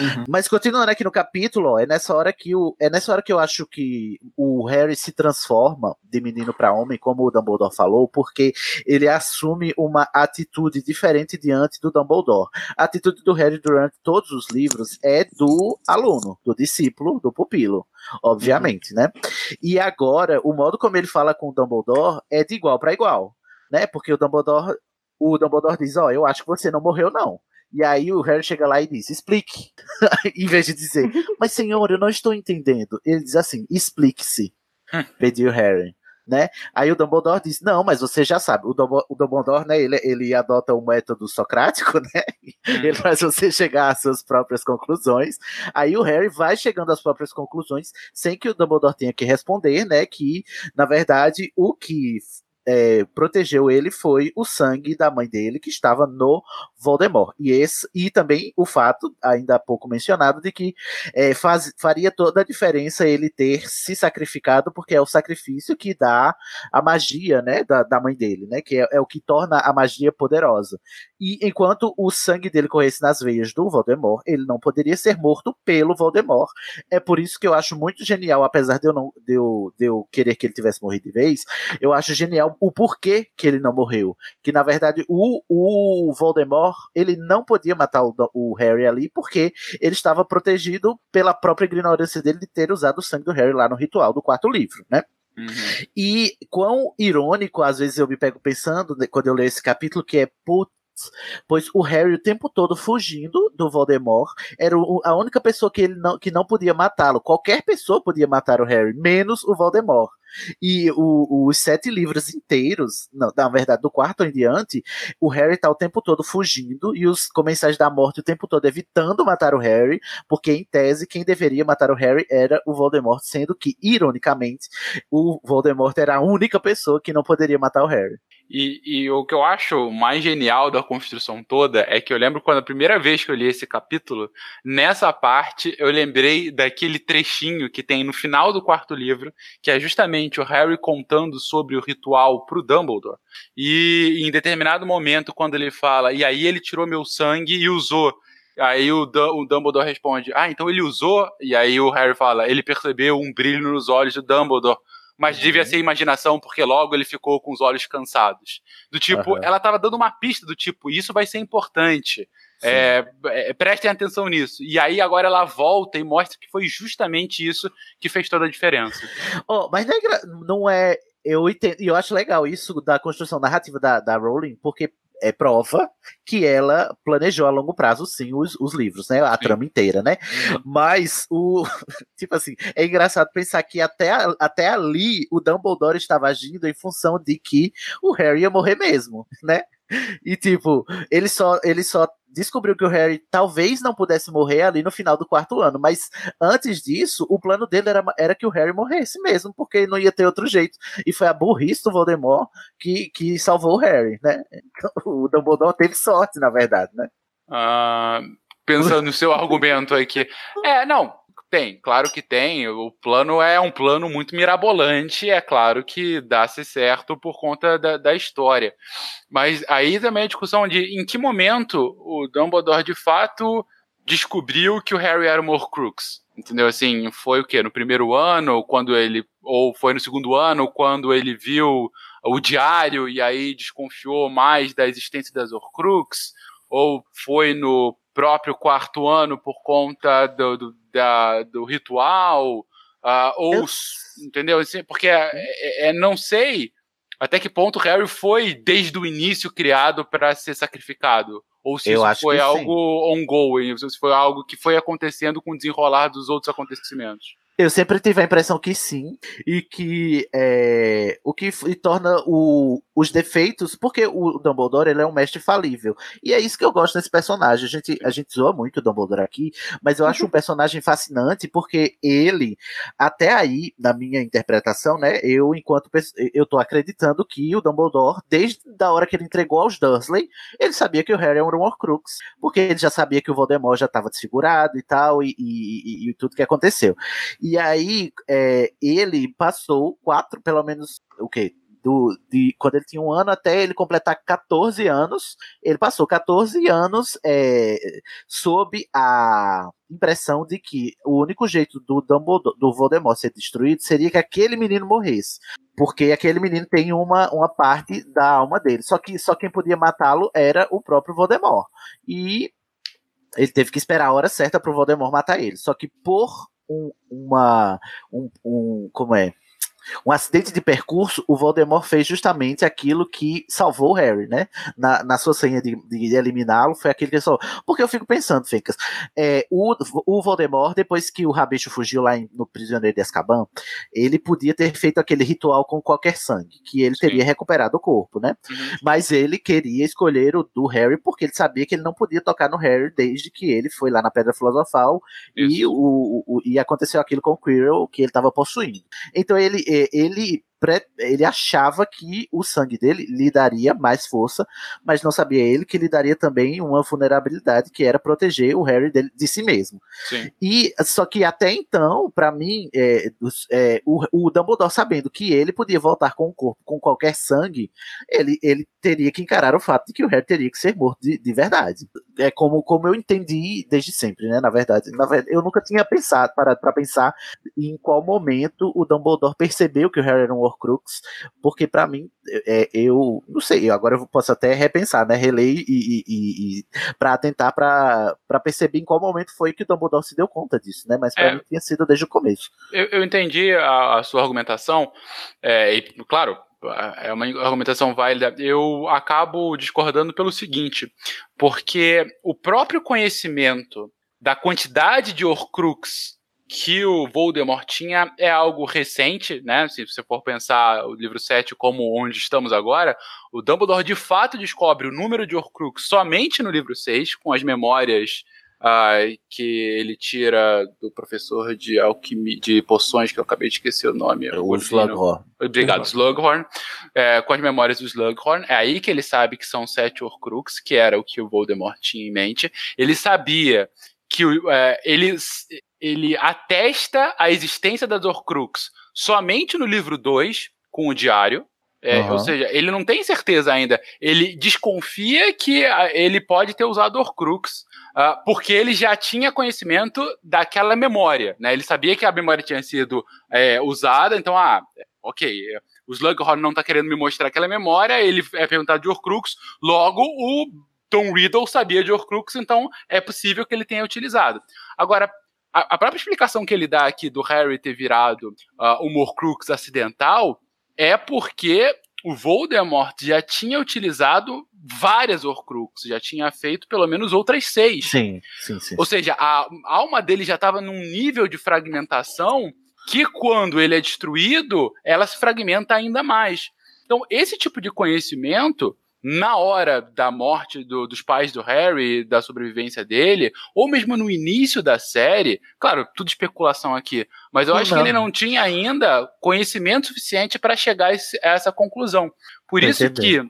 Uhum. Mas continuando aqui no capítulo, é nessa hora que o, é nessa hora que eu acho que o Harry se transforma de menino para homem, como o Dumbledore falou, porque ele assume uma atitude diferente diante do Dumbledore. A atitude do Harry durante todos os livros é do aluno, do discípulo, do pupilo, obviamente, né? E agora o modo como ele fala com o Dumbledore é de igual para igual, né? Porque o Dumbledore o Dumbledore diz: Ó, oh, eu acho que você não morreu, não. E aí o Harry chega lá e diz: explique. (laughs) em vez de dizer, mas senhor, eu não estou entendendo. Ele diz assim: explique-se. Pediu Harry. Né? Aí o Dumbledore diz: Não, mas você já sabe. O Dumbledore, o Dumbledore né, ele, ele adota o método socrático, (laughs) né? Ele faz você chegar às suas próprias conclusões. Aí o Harry vai chegando às próprias conclusões sem que o Dumbledore tenha que responder, né? Que, na verdade, o que é, protegeu ele foi o sangue da mãe dele que estava no Voldemort. E, esse, e também o fato, ainda há pouco mencionado, de que é, faz, faria toda a diferença ele ter se sacrificado, porque é o sacrifício que dá a magia né, da, da mãe dele, né, que é, é o que torna a magia poderosa. E enquanto o sangue dele corresse nas veias do Voldemort, ele não poderia ser morto pelo Voldemort. É por isso que eu acho muito genial, apesar de eu, não, de eu, de eu querer que ele tivesse morrido de vez, eu acho genial o porquê que ele não morreu. Que na verdade o, o Voldemort ele não podia matar o, o, Harry ali porque ele estava protegido pela própria ignorância dele de ter usado o sangue do Harry lá no ritual do quarto livro, né? Uhum. E quão irônico, às vezes eu me pego pensando, né, quando eu leio esse capítulo, que é putz, pois o Harry o tempo todo fugindo do Voldemort era a única pessoa que ele não, que não podia matá-lo. Qualquer pessoa podia matar o Harry, menos o Voldemort. E o, os sete livros inteiros, não, na verdade, do quarto em diante, o Harry tá o tempo todo fugindo e os comensais da morte o tempo todo evitando matar o Harry, porque em tese quem deveria matar o Harry era o Voldemort, sendo que, ironicamente, o Voldemort era a única pessoa que não poderia matar o Harry. E, e, o que eu acho mais genial da construção toda é que eu lembro quando a primeira vez que eu li esse capítulo, nessa parte eu lembrei daquele trechinho que tem no final do quarto livro, que é justamente o Harry contando sobre o ritual pro Dumbledore. E em determinado momento, quando ele fala, e aí ele tirou meu sangue e usou. Aí o, o Dumbledore responde: Ah, então ele usou? E aí o Harry fala: Ele percebeu um brilho nos olhos do Dumbledore mas uhum. devia ser imaginação, porque logo ele ficou com os olhos cansados. Do tipo, uhum. ela estava dando uma pista do tipo, isso vai ser importante. É, é, prestem atenção nisso. E aí agora ela volta e mostra que foi justamente isso que fez toda a diferença. Oh, mas não é, não é eu entendo, e eu acho legal isso da construção narrativa da, da Rowling, porque é prova que ela planejou a longo prazo, sim, os, os livros, né? A sim. trama inteira, né? Uhum. Mas o. (laughs) Tipo assim, é engraçado pensar que até, até ali o Dumbledore estava agindo em função de que o Harry ia morrer mesmo, né? E tipo, ele só, ele só descobriu que o Harry talvez não pudesse morrer ali no final do quarto ano, mas antes disso, o plano dele era, era que o Harry morresse mesmo, porque não ia ter outro jeito. E foi a burrice do Voldemort que, que salvou o Harry, né? (laughs) O Dumbledore teve sorte, na verdade, né? Uh, pensando no seu argumento aí que. É, não, tem, claro que tem. O plano é um plano muito mirabolante, é claro que dá-se certo por conta da, da, história. Mas aí também a discussão de em que momento o Dumbledore de fato descobriu que o Harry era o Horcrux. Entendeu? Assim, foi o quê? No primeiro ano, quando ele. Ou foi no segundo ano, quando ele viu o diário e aí desconfiou mais da existência das Horcrux? Ou foi no próprio quarto ano por conta do, do, da, do ritual, uh, ou, Eu... entendeu? Assim, porque é, é, é, não sei até que ponto Harry foi desde o início criado para ser sacrificado. Ou se Eu isso foi algo ongoing, se foi algo que foi acontecendo com o desenrolar dos outros acontecimentos. Eu sempre tive a impressão que sim, e que é, o que torna o, os defeitos, porque o Dumbledore ele é um mestre falível, e é isso que eu gosto desse personagem. A gente, a gente zoa muito o Dumbledore aqui, mas eu acho um personagem fascinante porque ele, até aí, na minha interpretação, né, eu enquanto eu tô acreditando que o Dumbledore, desde a hora que ele entregou aos Dursley, ele sabia que o Harry era um Horcrux, porque ele já sabia que o Voldemort já estava desfigurado e tal, e, e, e, e tudo que aconteceu. E aí, é, ele passou quatro, pelo menos, o quê? Do, de quando ele tinha um ano até ele completar 14 anos. Ele passou 14 anos é, sob a impressão de que o único jeito do Dumbledore, do Voldemort ser destruído seria que aquele menino morresse. Porque aquele menino tem uma, uma parte da alma dele. Só que só quem podia matá-lo era o próprio Voldemort. E ele teve que esperar a hora certa para o Voldemort matar ele. Só que por um, uma. Um, um, como é? Um acidente de percurso, o Voldemort fez justamente aquilo que salvou o Harry, né? Na, na sua senha de, de eliminá-lo, foi aquilo que ele salvou. Porque eu fico pensando, Fencas, é, o, o Voldemort, depois que o Rabicho fugiu lá em, no Prisioneiro de Azkaban, ele podia ter feito aquele ritual com qualquer sangue, que ele Sim. teria recuperado o corpo, né? Uhum. Mas ele queria escolher o do Harry porque ele sabia que ele não podia tocar no Harry desde que ele foi lá na Pedra Filosofal e, o, o, e aconteceu aquilo com o Quirrell que ele estava possuindo. Então ele ele ele achava que o sangue dele lhe daria mais força, mas não sabia ele que lhe daria também uma vulnerabilidade que era proteger o Harry dele, de si mesmo. Sim. E só que até então, para mim, é, é, o, o, Dumbledore sabendo que ele podia voltar com o corpo com qualquer sangue, ele, ele teria que encarar o fato de que o Harry teria que ser morto de, de verdade. É como, como eu entendi desde sempre, né? Na verdade, na verdade, eu nunca tinha pensado parado para pensar em qual momento o Dumbledore percebeu que o Harry era um Horcrux, porque para mim, é, eu não sei, agora eu posso até repensar, né, reler e, e, e para tentar para perceber em qual momento foi que o Dumbledore se deu conta disso, né, mas para é, mim tinha sido desde o começo. Eu, eu entendi a, a, sua argumentação, é, e claro, é uma argumentação válida. Eu acabo discordando pelo seguinte, porque o próprio conhecimento da quantidade de Horcrux que o Voldemort tinha é algo recente, né? Se você for pensar o livro 7 como onde estamos agora, o Dumbledore de fato descobre o número de Horcrux somente no livro 6, com as memórias uh, que ele tira do professor de alquimia, de poções, que eu acabei de esquecer o nome. O Slughorn. Obrigado, Slughorn. É, com as memórias do Slughorn. É aí que ele sabe que são sete Horcrux, que era o que o Voldemort tinha em mente. Ele sabia que é, ele, ele atesta a existência das Horcrux somente no livro 2, com o diário. É, uhum. Ou seja, ele não tem certeza ainda. Ele desconfia que ele pode ter usado Horcrux, uh, porque ele já tinha conhecimento daquela memória. Né? Ele sabia que a memória tinha sido é, usada, então, ah, ok, o Slughorn não está querendo me mostrar aquela memória, ele é perguntado de Horcrux, logo o Tom Riddle sabia de Horcrux, então é possível que ele tenha utilizado. Agora, a, a própria explicação que ele dá aqui do Harry ter virado uh, um Horcrux acidental é porque o Voldemort já tinha utilizado várias Horcrux, já tinha feito pelo menos outras seis. Sim, sim, sim. Ou seja, a alma dele já estava num nível de fragmentação que quando ele é destruído, ela se fragmenta ainda mais. Então, esse tipo de conhecimento na hora da morte do, dos pais do Harry, da sobrevivência dele, ou mesmo no início da série, claro, tudo especulação aqui, mas eu acho que ele não tinha ainda conhecimento suficiente para chegar a essa conclusão. Por isso que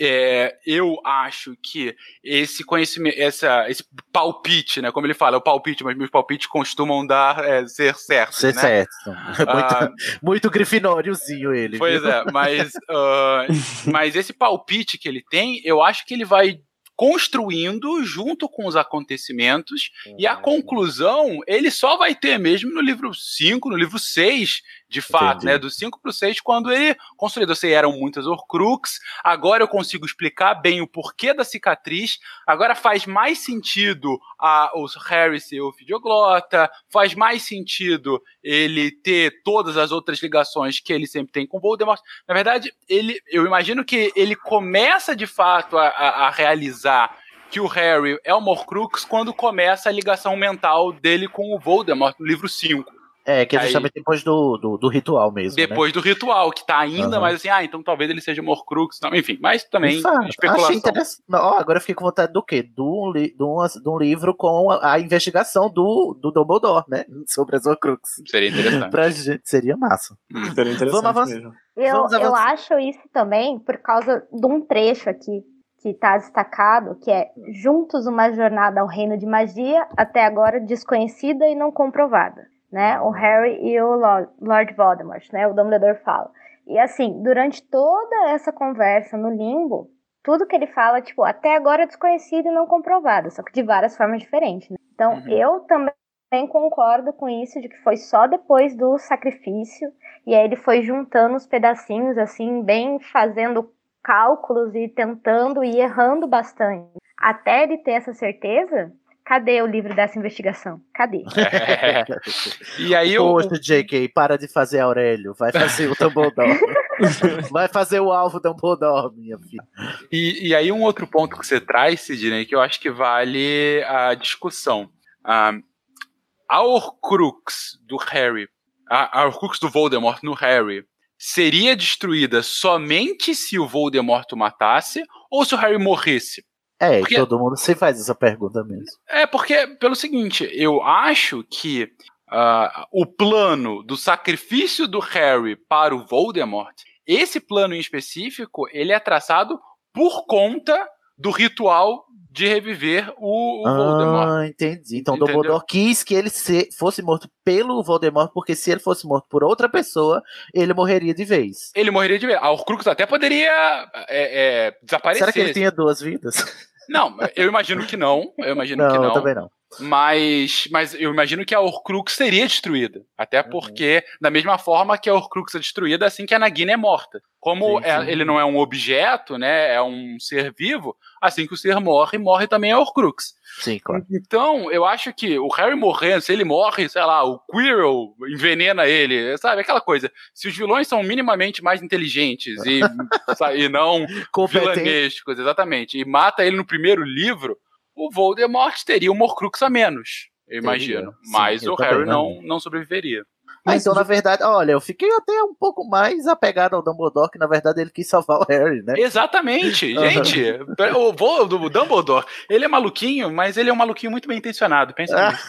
é, eu acho que esse conhecimento, essa, esse palpite, né? Como ele fala, é o palpite, mas meus palpites costumam dar é, ser certos. Ser né? certo. (laughs) Muito, ah, muito grifinóriozinho ele. Pois viu? é, mas, uh, (laughs) mas esse palpite que ele tem, eu acho que ele vai construindo junto com os acontecimentos, e a conclusão ele só vai ter mesmo no livro 5, no livro 6, de fato, Entendi. né? Do 5 para o 6, quando ele construiu, eu sei, eram muitas Horcrux, agora eu consigo explicar bem o porquê da cicatriz, agora faz mais sentido a, o Harry ser o Fidioglota, faz mais sentido ele ter todas as outras ligações que ele sempre tem com Voldemort. Na verdade, ele, eu imagino que ele começa de fato a, a, a realizar que o Harry é o Horcrux quando começa a ligação mental dele com o Voldemort no livro 5. É, que é justamente aí, depois do, do, do, ritual mesmo. Né? Depois né? do ritual, que tá ainda uhum. mais assim, ah, então talvez ele seja Morcrux, não, enfim, mas também Ufa, especulação. Achei interessante. Oh, agora eu fiquei com vontade do quê? De um, li, de um, de um livro com a, a, investigação do, do Dumbledore, né? (laughs) Sobre as Horcrux. Seria interessante. pra gente, seria massa. Hum. Seria interessante Vamos mesmo. Eu, Vamos eu acho isso também por causa de um trecho aqui que está destacado, que é Juntos uma jornada ao reino de magia, até agora desconhecida e não comprovada né? O Harry e o Lord, Voldemort, né? O Dumbledore fala. E assim, durante toda essa conversa no limbo, tudo que ele fala, tipo, até agora é desconhecido e não comprovado, só que de várias formas diferentes. Né? Então, Uhum. eu também concordo com isso, de que foi só depois do sacrifício, e aí ele foi juntando os pedacinhos, assim, bem fazendo cálculos e tentando e errando bastante. Até ele ter essa certeza, cadê o livro dessa investigação? Cadê? É. (laughs) E aí eu. Poxa, JK, para de fazer Aurélio. Vai fazer o Dumbledore. (laughs) Vai fazer o alvo Dumbledore, minha filha. E, e aí um outro ponto que você traz, Sidney, que eu acho que vale a discussão. Ah, a Horcrux do Harry, a, a Horcrux do Voldemort no Harry, seria destruída somente se o Voldemort o matasse ou se o Harry morresse? É, Porque- todo mundo se faz essa pergunta mesmo. É, porque, pelo seguinte, eu acho que ah, o plano do sacrifício do Harry para o Voldemort, esse plano em específico, ele é traçado por conta do ritual de reviver o, o Voldemort. Ah, entendi. Então Entendeu? Dumbledore quis que ele se- fosse morto pelo Voldemort, porque se ele fosse morto por outra pessoa, ele morreria de vez. Ele morreria de vez. A Horcrux até poderia é, é, desaparecer. Será que ele tinha duas vidas? Não, eu imagino que não. Eu imagino não, que não. também não. Mas, mas eu imagino que a Horcrux seria destruída. Até Uhum. porque, da mesma forma que a Horcrux é destruída assim que a Nagini é morta. Como Sim, é- sim. ele não é um objeto, né? É um ser vivo, assim que o ser morre, morre também a Horcrux. Sim, claro. Então, eu acho que o Harry morrendo, se ele morre, sei lá, o Quirrell envenena ele, sabe? Aquela coisa. Se os vilões são minimamente mais inteligentes e, (laughs) e não vilanescos, exatamente, e mata ele no primeiro livro, o Voldemort teria um Horcrux a menos, eu imagino. Sim, Mas eu o Harry não, não sobreviveria. Ah, então, na verdade, olha, eu fiquei até um pouco mais apegado ao Dumbledore, que na verdade ele quis salvar o Harry, né? Exatamente, (laughs) gente. o, Vol- o Dumbledore, ele é maluquinho, mas ele é um maluquinho muito bem intencionado. Pensa nisso.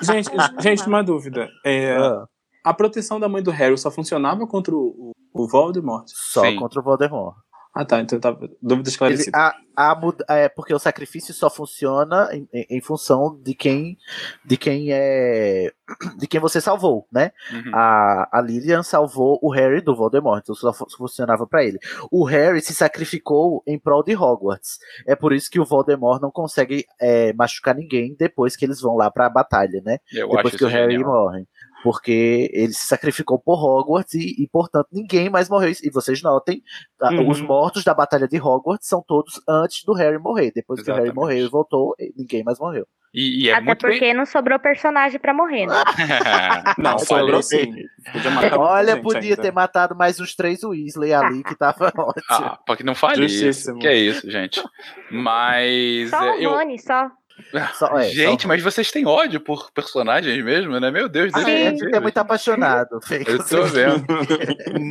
(laughs) Gente, gente, uma dúvida. É, Ah, a proteção da mãe do Harry só funcionava contra o, o, o Voldemort? só Sim. contra o Voldemort. Ah, tá. Então tá. Dúvida esclarecida. a, a mud- é, porque o sacrifício só funciona em, em- em função de quem de quem é de quem você salvou, né? Uhum. A, a Lilian salvou o Harry do Voldemort, então só fu- funcionava pra ele. O Harry se sacrificou em prol de Hogwarts. É por isso que o Voldemort não consegue é, machucar ninguém depois que eles vão lá pra batalha, né? Eu depois que o Harry genial. morre. Porque ele se sacrificou por Hogwarts e, e, portanto, ninguém mais morreu. E vocês notem, a- Uhum. os mortos da Batalha de Hogwarts são todos antes do Harry morrer. Depois que o Harry Exatamente. morreu e voltou, e ninguém mais morreu. E, e é Até muito porque bem. não sobrou personagem pra morrer, né? (laughs) (laughs) Não, sobrou sim. Podia Olha, podia ainda. ter matado mais uns três Weasley ali, que tava (laughs) ótimo. Ah, pra que não fale isso. Que é isso, gente. Mas. Só é, o eu... Rony, só. (laughs) Só- é, Gente, só- mas vocês têm ódio por personagens mesmo, né? Meu Deus, Ah, deixa é, eu a gente ver. é muito apaixonado. (laughs) Eu tô vendo.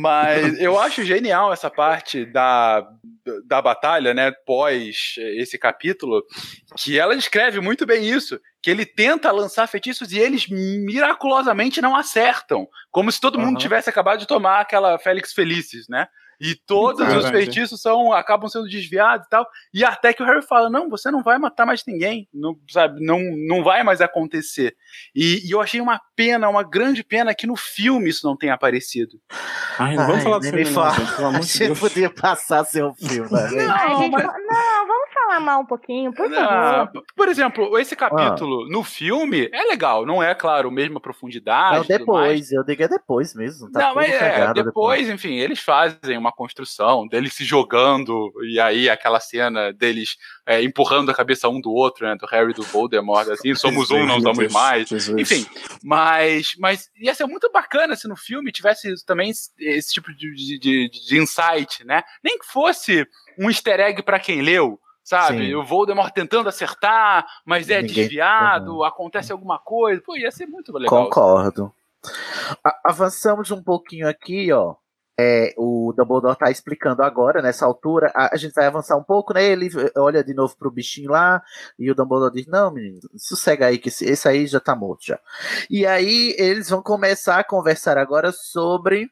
Mas eu (laughs) acho genial essa parte da, da batalha, né? Pós esse capítulo, que ela descreve muito bem isso. Que ele tenta lançar feitiços e eles miraculosamente não acertam. Como se todo mundo Aham. tivesse acabado de tomar aquela Félix Felicis, né? E todos os Verdade. feitiços são, acabam sendo desviados e tal. E até que o Harry fala: Não, você não vai matar mais ninguém. Não, sabe, não, não vai mais acontecer. E, e eu achei uma pena, uma grande pena que no filme isso não tenha aparecido. Ai, não vamos Ai, falar do filme, me não, fala. gente, pelo amor de Deus. podia passar seu filme, né? Ai, gente, não, vamos mal um pouquinho, por Ah, favor. por exemplo, esse capítulo no filme é legal, não é, claro, mesma profundidade. Não, depois, eu digo é depois mesmo. Tá não, mas é, cagado depois, enfim, eles fazem uma construção deles se jogando, e aí aquela cena deles é, empurrando a cabeça um do outro, né? Do Harry do Voldemort, assim, somos um, não somos mais. Enfim, mas, mas ia ser muito bacana se no filme tivesse também esse tipo de, de, de- de insight, né? Nem que fosse um easter egg pra quem leu, sabe? Sim. O Voldemort tentando acertar, mas é Ninguém- desviado, acontece alguma coisa. Pô, ia ser muito legal. Concordo. A- avançamos um pouquinho aqui, ó. É, o Dumbledore tá explicando agora, nessa altura. A, a gente vai avançar um pouco, né? Ele olha de novo pro bichinho lá. E o Dumbledore diz: Não, menino, sossega aí, que esse, esse aí já tá morto já. E aí eles vão começar a conversar agora sobre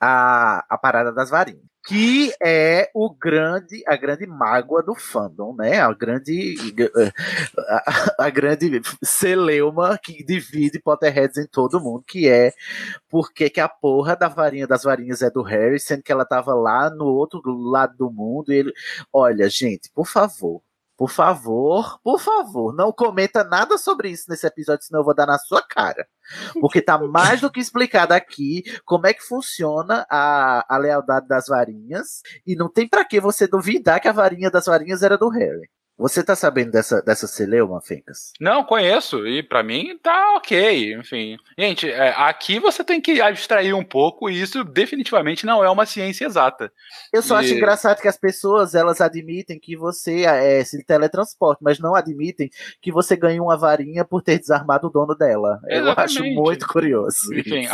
a, a parada das varinhas. Que é o grande, a grande mágoa do fandom, né? A grande, a, a grande celeuma que divide Potterheads em todo mundo, que é porque que a porra da varinha das varinhas é do Harry, sendo que ela tava lá no outro lado do mundo. Ele, olha, gente, por favor, por favor, por favor, não comenta nada sobre isso nesse episódio, senão eu vou dar na sua cara. Porque tá (laughs) mais do que explicado aqui como é que funciona a, a lealdade das varinhas. E não tem para que você duvidar que a varinha das varinhas era do Harry. Você tá sabendo dessa, dessa celeuma, Fencas? Não, conheço, e para mim tá ok, enfim. Gente, é, aqui você tem que abstrair um pouco, e isso definitivamente não é uma ciência exata. Eu só e... acho engraçado que as pessoas, elas admitem que você é, se teletransporta, mas não admitem que você ganha uma varinha por ter desarmado o dono dela. Exatamente. Eu acho muito curioso. Enfim,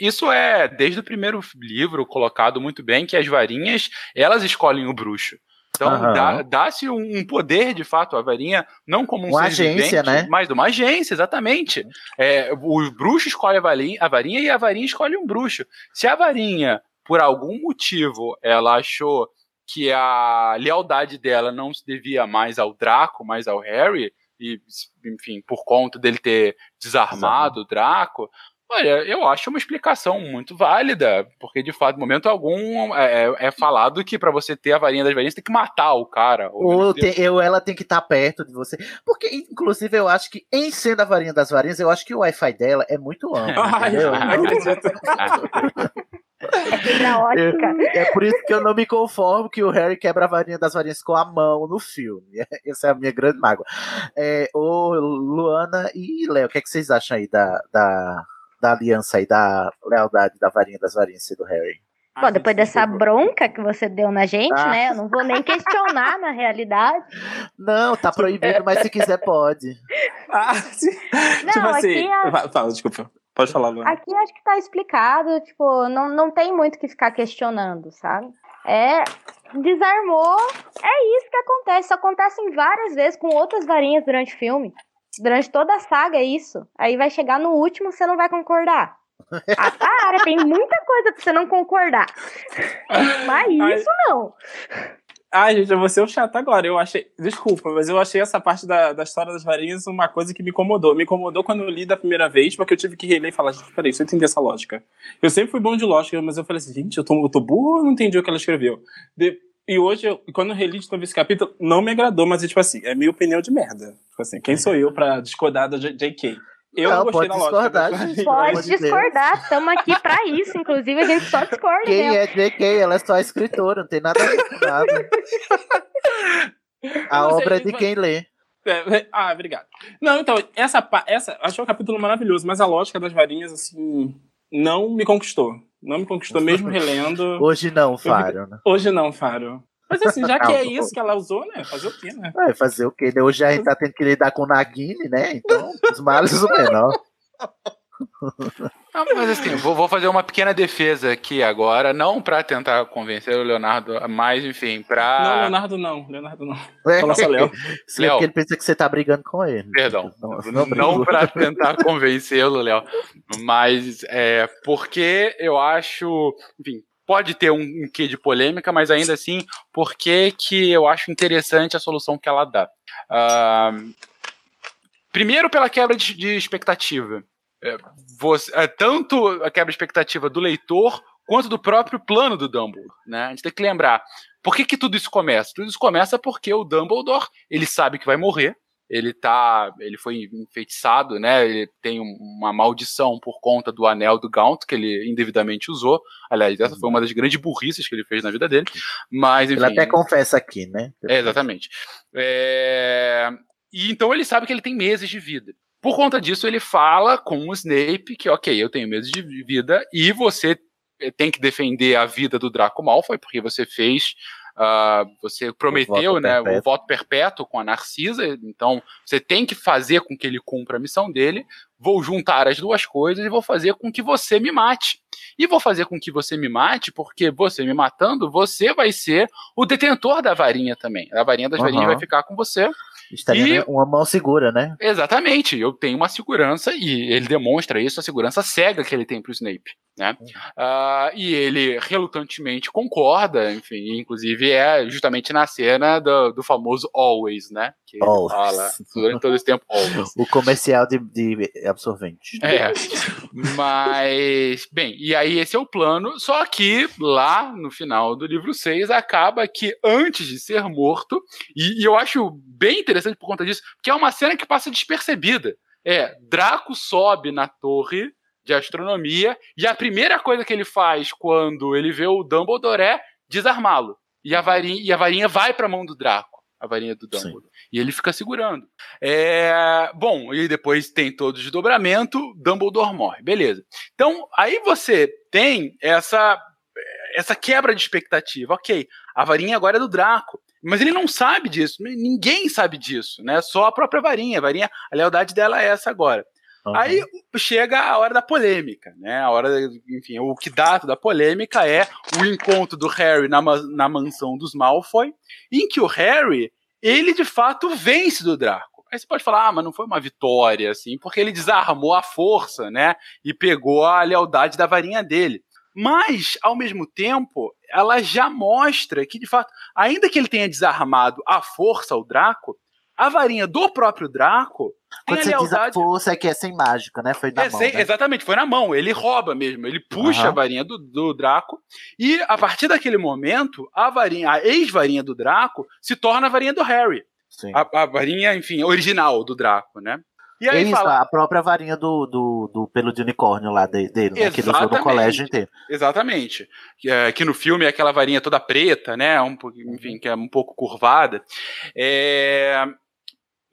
isso é desde o primeiro livro colocado muito bem, que as varinhas, elas escolhem o bruxo. Então uhum. dá-se um poder de fato à varinha, não como um uma agência, vivente, né? mas de uma agência, exatamente. É, o bruxo escolhe a varinha, a varinha e a varinha escolhe um bruxo. Se a varinha, por algum motivo, ela achou que a lealdade dela não se devia mais ao Draco, mais ao Harry, e, enfim, por conta dele ter desarmado Exato. o Draco, Olha, eu acho uma explicação muito válida, porque de fato, em momento algum é, é, é falado que para você ter a varinha das varinhas tem que matar o cara. Ou, tem, eu, ela tem que estar tá perto de você. Porque, inclusive, eu acho que em sendo a varinha das varinhas, eu acho que o Wi-Fi dela é muito amplo. (laughs) Na ótica. Eu, é por isso que eu não me conformo que o Harry quebra a varinha das varinhas com a mão no filme. (laughs) Essa é a minha grande mágoa. É, ô, Luana e Léo, o que, é que vocês acham aí da, da, da aliança aí, da lealdade da varinha das varinhas do Harry. Bom, depois dessa bronca que você deu na gente, ah. né? Eu não vou nem questionar na realidade. (laughs) Não, tá proibido, mas se quiser pode. (laughs) Ah, sim. Não, tipo assim. A... Fala, desculpa. Pode falar, Luana. Aqui acho que tá explicado, tipo, não, não tem muito que ficar questionando, sabe? É. Desarmou. É isso que acontece. Isso acontece várias vezes com outras varinhas durante o filme. Durante toda a saga é isso. Aí vai chegar no último, você não vai concordar. Ah, para, tem muita coisa pra você não concordar. Mas isso Ai. não. Ai, gente, eu vou ser o chato agora. Eu achei. Desculpa, mas eu achei essa parte da, da história das varinhas uma coisa que me incomodou. Me incomodou quando eu li da primeira vez, porque eu tive que reler e falar, gente, peraí, deixa eu entender essa lógica. Eu sempre fui bom de lógica, mas eu falei assim, gente, eu tô, eu tô burro ou não entendi o que ela escreveu? De, e hoje, eu, quando eu reli de novo esse capítulo, não me agradou, mas é tipo assim, é minha opinião de merda. Tipo assim, quem sou eu pra discordar da J.K.? Eu não, não gostei da lógica. Gente, pode discordar, estamos aqui pra isso. Inclusive, a gente só discorda. Quem mesmo. é J.K.? Ela é só escritora, não tem nada a ver com nada. (laughs) A obra é de quem lê. É, é, ah, obrigado. Não, então, essa, essa. Achei um capítulo maravilhoso, mas a lógica das varinhas, assim, não me conquistou. Não me conquistou mesmo (laughs) relendo. Hoje não, Faro. Né? Hoje não, Faro. Mas assim, já que é isso que ela usou, né? Fazer o quê, né? É, fazer o quê? Hoje a gente tá tendo que lidar com o Nagini, né? Então, os males o menor. (laughs) Não, mas assim, vou, vou, fazer uma pequena defesa aqui agora, não para tentar convencer o Leonardo, mas enfim, para Não, Leonardo não, Leonardo não. (laughs) É. Fala só Léo. Léo. porque ele pensa que você tá brigando com ele. Perdão. Não, não, não para tentar convencê-lo, Léo, mas é porque eu acho, enfim, pode ter um, um quê de polêmica, mas ainda assim, porque que eu acho interessante a solução que ela dá. Uh, primeiro pela quebra de, de expectativa. É, você, é, tanto a quebra de expectativa do leitor quanto do próprio plano do Dumbledore. Né? A gente tem que lembrar. Por que, que tudo isso começa? Tudo isso começa porque o Dumbledore ele sabe que vai morrer, ele tá, ele foi enfeitiçado, né? Ele tem uma maldição por conta do anel do Gaunt que ele indevidamente usou. Aliás, essa foi uma das grandes burrices que ele fez na vida dele. Mas enfim, ele até confessa aqui, né? É, exatamente. É... E então ele sabe que ele tem meses de vida. Por conta disso, ele fala com o Snape que, ok, eu tenho meses de vida e você tem que defender a vida do Draco Malfoy porque você fez Uh, você prometeu o né, o voto perpétuo com a Narcisa, então você tem que fazer com que ele cumpra a missão dele. Vou juntar as duas coisas e vou fazer com que você me mate. E vou fazer com que você me mate, porque você me matando, você vai ser o detentor da varinha também. A varinha das uhum. varinhas vai ficar com você. Estaria E- uma mão segura, né? Exatamente, eu tenho uma segurança e ele demonstra isso, a segurança cega que ele tem pro Snape, né? Ah, e ele relutantemente concorda, enfim, inclusive é justamente na cena do, do famoso always, né? Que ele Always. fala durante todo esse tempo (laughs) always. O comercial de, de absorvente. É. (laughs) Mas, bem, e aí esse é o plano, só que lá no final do livro 6 acaba que antes de ser morto, e, e eu acho bem interessante por conta disso, porque é uma cena que passa despercebida. É, Draco sobe na torre de astronomia e a primeira coisa que ele faz quando ele vê o Dumbledore é desarmá-lo. E a varinha, e a varinha vai para a mão do Draco, a varinha do Dumbledore. E ele fica segurando. É, bom, e depois tem todo o desdobramento, Dumbledore morre, beleza. Então, aí você tem essa essa quebra de expectativa. OK, a varinha agora é do Draco, mas ele não sabe disso, ninguém sabe disso, né? Só a própria varinha, a varinha, a lealdade dela é essa agora. Aí chega a hora da polêmica, né? A hora, enfim, o que dá da polêmica é o encontro do Harry na, na mansão dos Malfoy, em que o Harry, ele de fato vence do Draco. Aí você pode falar, ah, mas não foi uma vitória, assim, porque ele desarmou a força, né? E pegou a lealdade da varinha dele. Mas, ao mesmo tempo, ela já mostra que, de fato, ainda que ele tenha desarmado a força, o Draco, a varinha do próprio Draco Quando você diz a lealdade. força, é que é sem mágica, né? Foi na É, mão, sem- né? Exatamente, foi na mão. Ele rouba mesmo. Ele puxa Aham. a varinha do, do Draco. E a partir daquele momento, a varinha, a ex-varinha do Draco se torna a varinha do Harry. Sim. A, a varinha, enfim, original do Draco, né? E aí Isso, fala. a própria varinha do, do, do pelo de unicórnio lá de- dele, né? Que ele usou no colégio inteiro. Exatamente. Que, é, que no filme é aquela varinha toda preta, né? Um, enfim, que é um pouco curvada. É,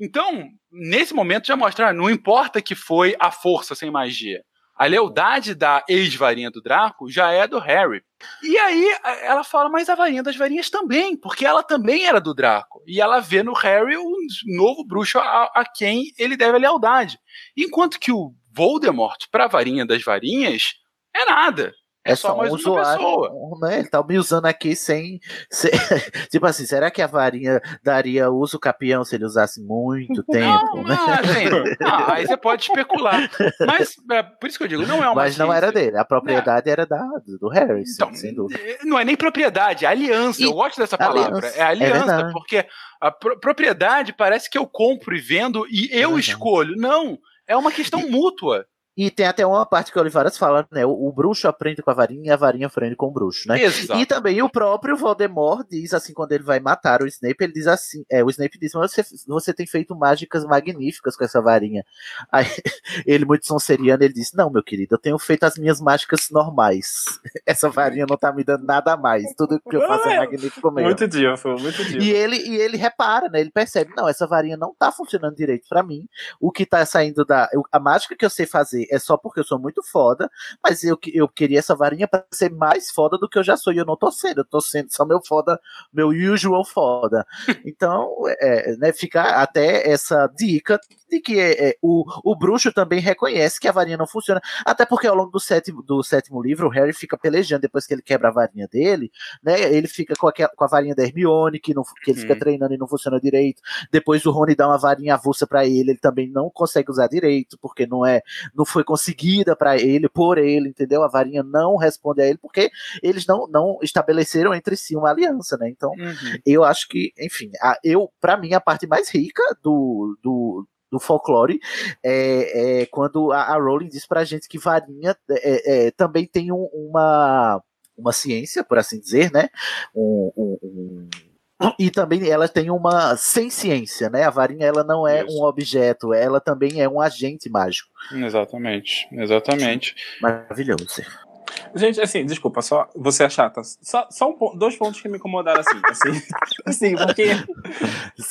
Então, nesse momento já mostra, ah, não importa que foi a força sem magia. A lealdade da ex-varinha do Draco já é do Harry. E aí ela fala, mas a varinha das varinhas também, porque ela também era do Draco. E ela vê no Harry um novo bruxo a, a quem ele deve a lealdade. Enquanto que o Voldemort, para a varinha das varinhas, é nada. É, só, mais um usuário, pessoa. né? Ele tá me usando aqui sem, sem- (laughs) tipo assim, será que a varinha daria uso capião se ele usasse muito tempo, né? Ah, gente, ah, aí você pode especular. Mas, é, por isso que eu digo, não é uma Mas não ciência. era dele, a propriedade era da, do Harry, sim, Então, sem dúvida. Não é nem propriedade, é aliança. eu gosto dessa palavra. aliança, É é aliança, porque a pro- propriedade parece que eu compro e vendo e eu escolho. Não, é uma questão mútua. E tem até uma parte que o Olivares fala, né? O, o bruxo aprende com a varinha e a varinha aprende com o bruxo, né? Exato. E também o próprio Voldemort diz assim, quando ele vai matar o Snape, ele diz assim, é, o Snape diz, mas você, você tem feito mágicas magníficas com essa varinha. (laughs) Aí ele, muito sonseriano, ele diz, não, meu querido, eu tenho feito as minhas mágicas normais. (laughs) Essa varinha não tá me dando nada mais. Tudo que eu faço é (laughs) magnífico mesmo. Muito divo, muito divo. E ele, e ele repara, né? Ele percebe, não, essa varinha não tá funcionando direito pra mim. O que tá saindo da. a mágica que eu sei fazer é só porque eu sou muito foda, mas eu, eu queria essa varinha pra ser mais foda do que eu já sou. E eu não tô sendo, eu tô sendo só meu foda, meu usual foda. (laughs) Então, é, né, fica até essa dica de que é, é, o, o bruxo também reconhece que a varinha não funciona. Até porque ao longo do sétimo, do sétimo livro, o Harry fica pelejando depois que ele quebra a varinha dele, né? Ele fica com, aquela, com a varinha da Hermione, que, não, que ele fica Uhum. treinando e não funciona direito. Depois o Rony dá uma varinha avulsa pra ele, ele também não consegue usar direito, porque não é, não foi conseguida pra ele, por ele, entendeu? A varinha não responde a ele, porque eles não, não estabeleceram entre si uma aliança, né? Então, Uhum. eu acho que, enfim, a, eu, para mim, a parte mais rica do, do, do folclore é, é quando a, a Rowling diz pra gente que varinha é, é, também tem um- uma, uma ciência, por assim dizer, né? Um- um- e também ela tem uma sem ciência, né? A varinha ela não é um objeto, ela também é um agente mágico. Exatamente, exatamente. Maravilhoso. Gente, assim, desculpa, só você é chata. Só, só um dois pontos que me incomodaram assim. (laughs) Assim, assim porque.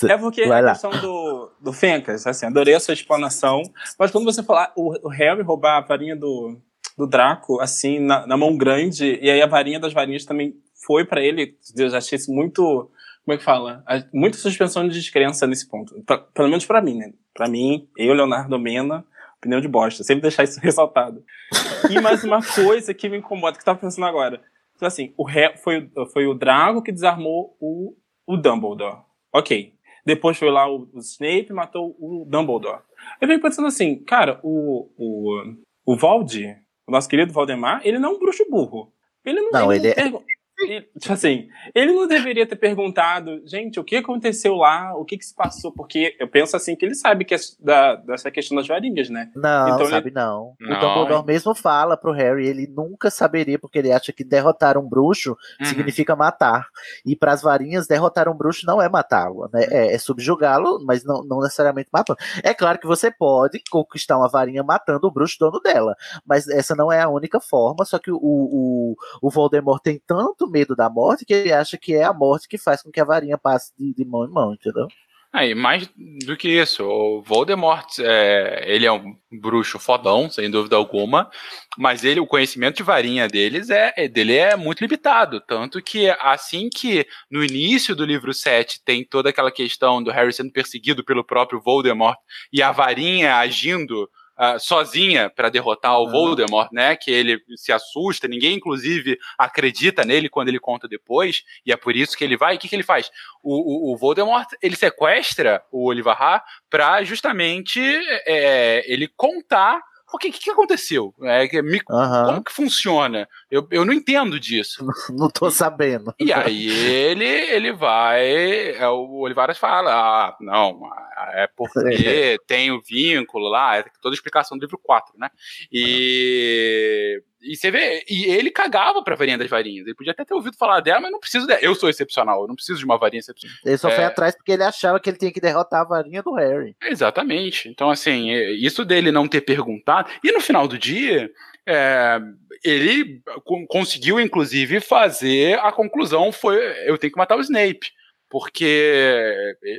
É porque Vai a lá. questão do, do Fencas, assim, adorei a sua explanação. Mas quando você falar o, o Harry roubar a varinha do, do Draco, assim, na, na mão grande, e aí a varinha das varinhas também foi pra ele, eu já achei isso muito. Como é que fala? Muita suspensão de descrença nesse ponto. Pra- pelo menos pra mim, né? Pra mim, eu, Leonardo Mena, opinião de bosta. Sempre deixar isso (laughs) ressaltado. E mais uma coisa que me incomoda, que eu tava pensando agora. Então, assim, o Harry, foi, o- foi o Drago que desarmou o, o Dumbledore. Ok. Depois foi lá o, o Snape e matou o Dumbledore. Eu venho pensando assim, cara, o, o, o Valde, o nosso querido Valdemar, ele não é um bruxo burro. Ele não, Não, ele é- ele- tipo assim, ele não deveria ter perguntado, gente, o que aconteceu lá, o que, que se passou, porque eu penso assim que ele sabe que é da, dessa questão das varinhas, né? Não, Então ele- sabe não. Não, o Dumbledore mesmo fala pro Harry, ele nunca saberia, porque ele acha que derrotar um bruxo Uhum. significa matar. E pras varinhas, derrotar um bruxo não é matá-lo, né? É, é subjugá-lo, mas não, não necessariamente matá-lo. É claro que você pode conquistar uma varinha matando o bruxo dono dela, mas essa não é a única forma, só que o, o, o Voldemort tem tanto medo da morte que ele acha que é a morte que faz com que a varinha passe de, de mão em mão, entendeu? Aí, mais do que isso, o Voldemort, é, ele é um bruxo fodão, sem dúvida alguma, mas ele, o conhecimento de varinha deles é, é- dele é muito limitado, tanto que assim que no início do livro 7 tem toda aquela questão do Harry sendo perseguido pelo próprio Voldemort e a varinha agindo ah, sozinha para derrotar o Voldemort, né? Que ele se assusta, ninguém inclusive acredita nele quando ele conta depois, e é por isso que ele vai. E o que, que ele faz? O, o, o Voldemort ele sequestra o Olivar para justamente é, ele contar o que, que, aconteceu, é, que me- Aham. como que funciona. Eu, eu não entendo disso. (laughs) Não tô sabendo. E aí ele ele vai, é, o Olivares fala, ah, não, é porque (laughs) tem o vínculo lá, é toda a explicação do livro 4, né? E, e você vê, e ele cagava pra varinha das varinhas. Ele podia até ter ouvido falar dela, mas não preciso dela. Eu sou excepcional, eu não preciso de uma varinha excepcional. Ele só foi É, atrás porque ele achava que ele tinha que derrotar a varinha do Harry. Exatamente. Então, assim, é, isso dele não ter perguntado. E no final do dia, é, ele con- conseguiu, inclusive, fazer a conclusão: foi eu tenho que matar o Snape. Porque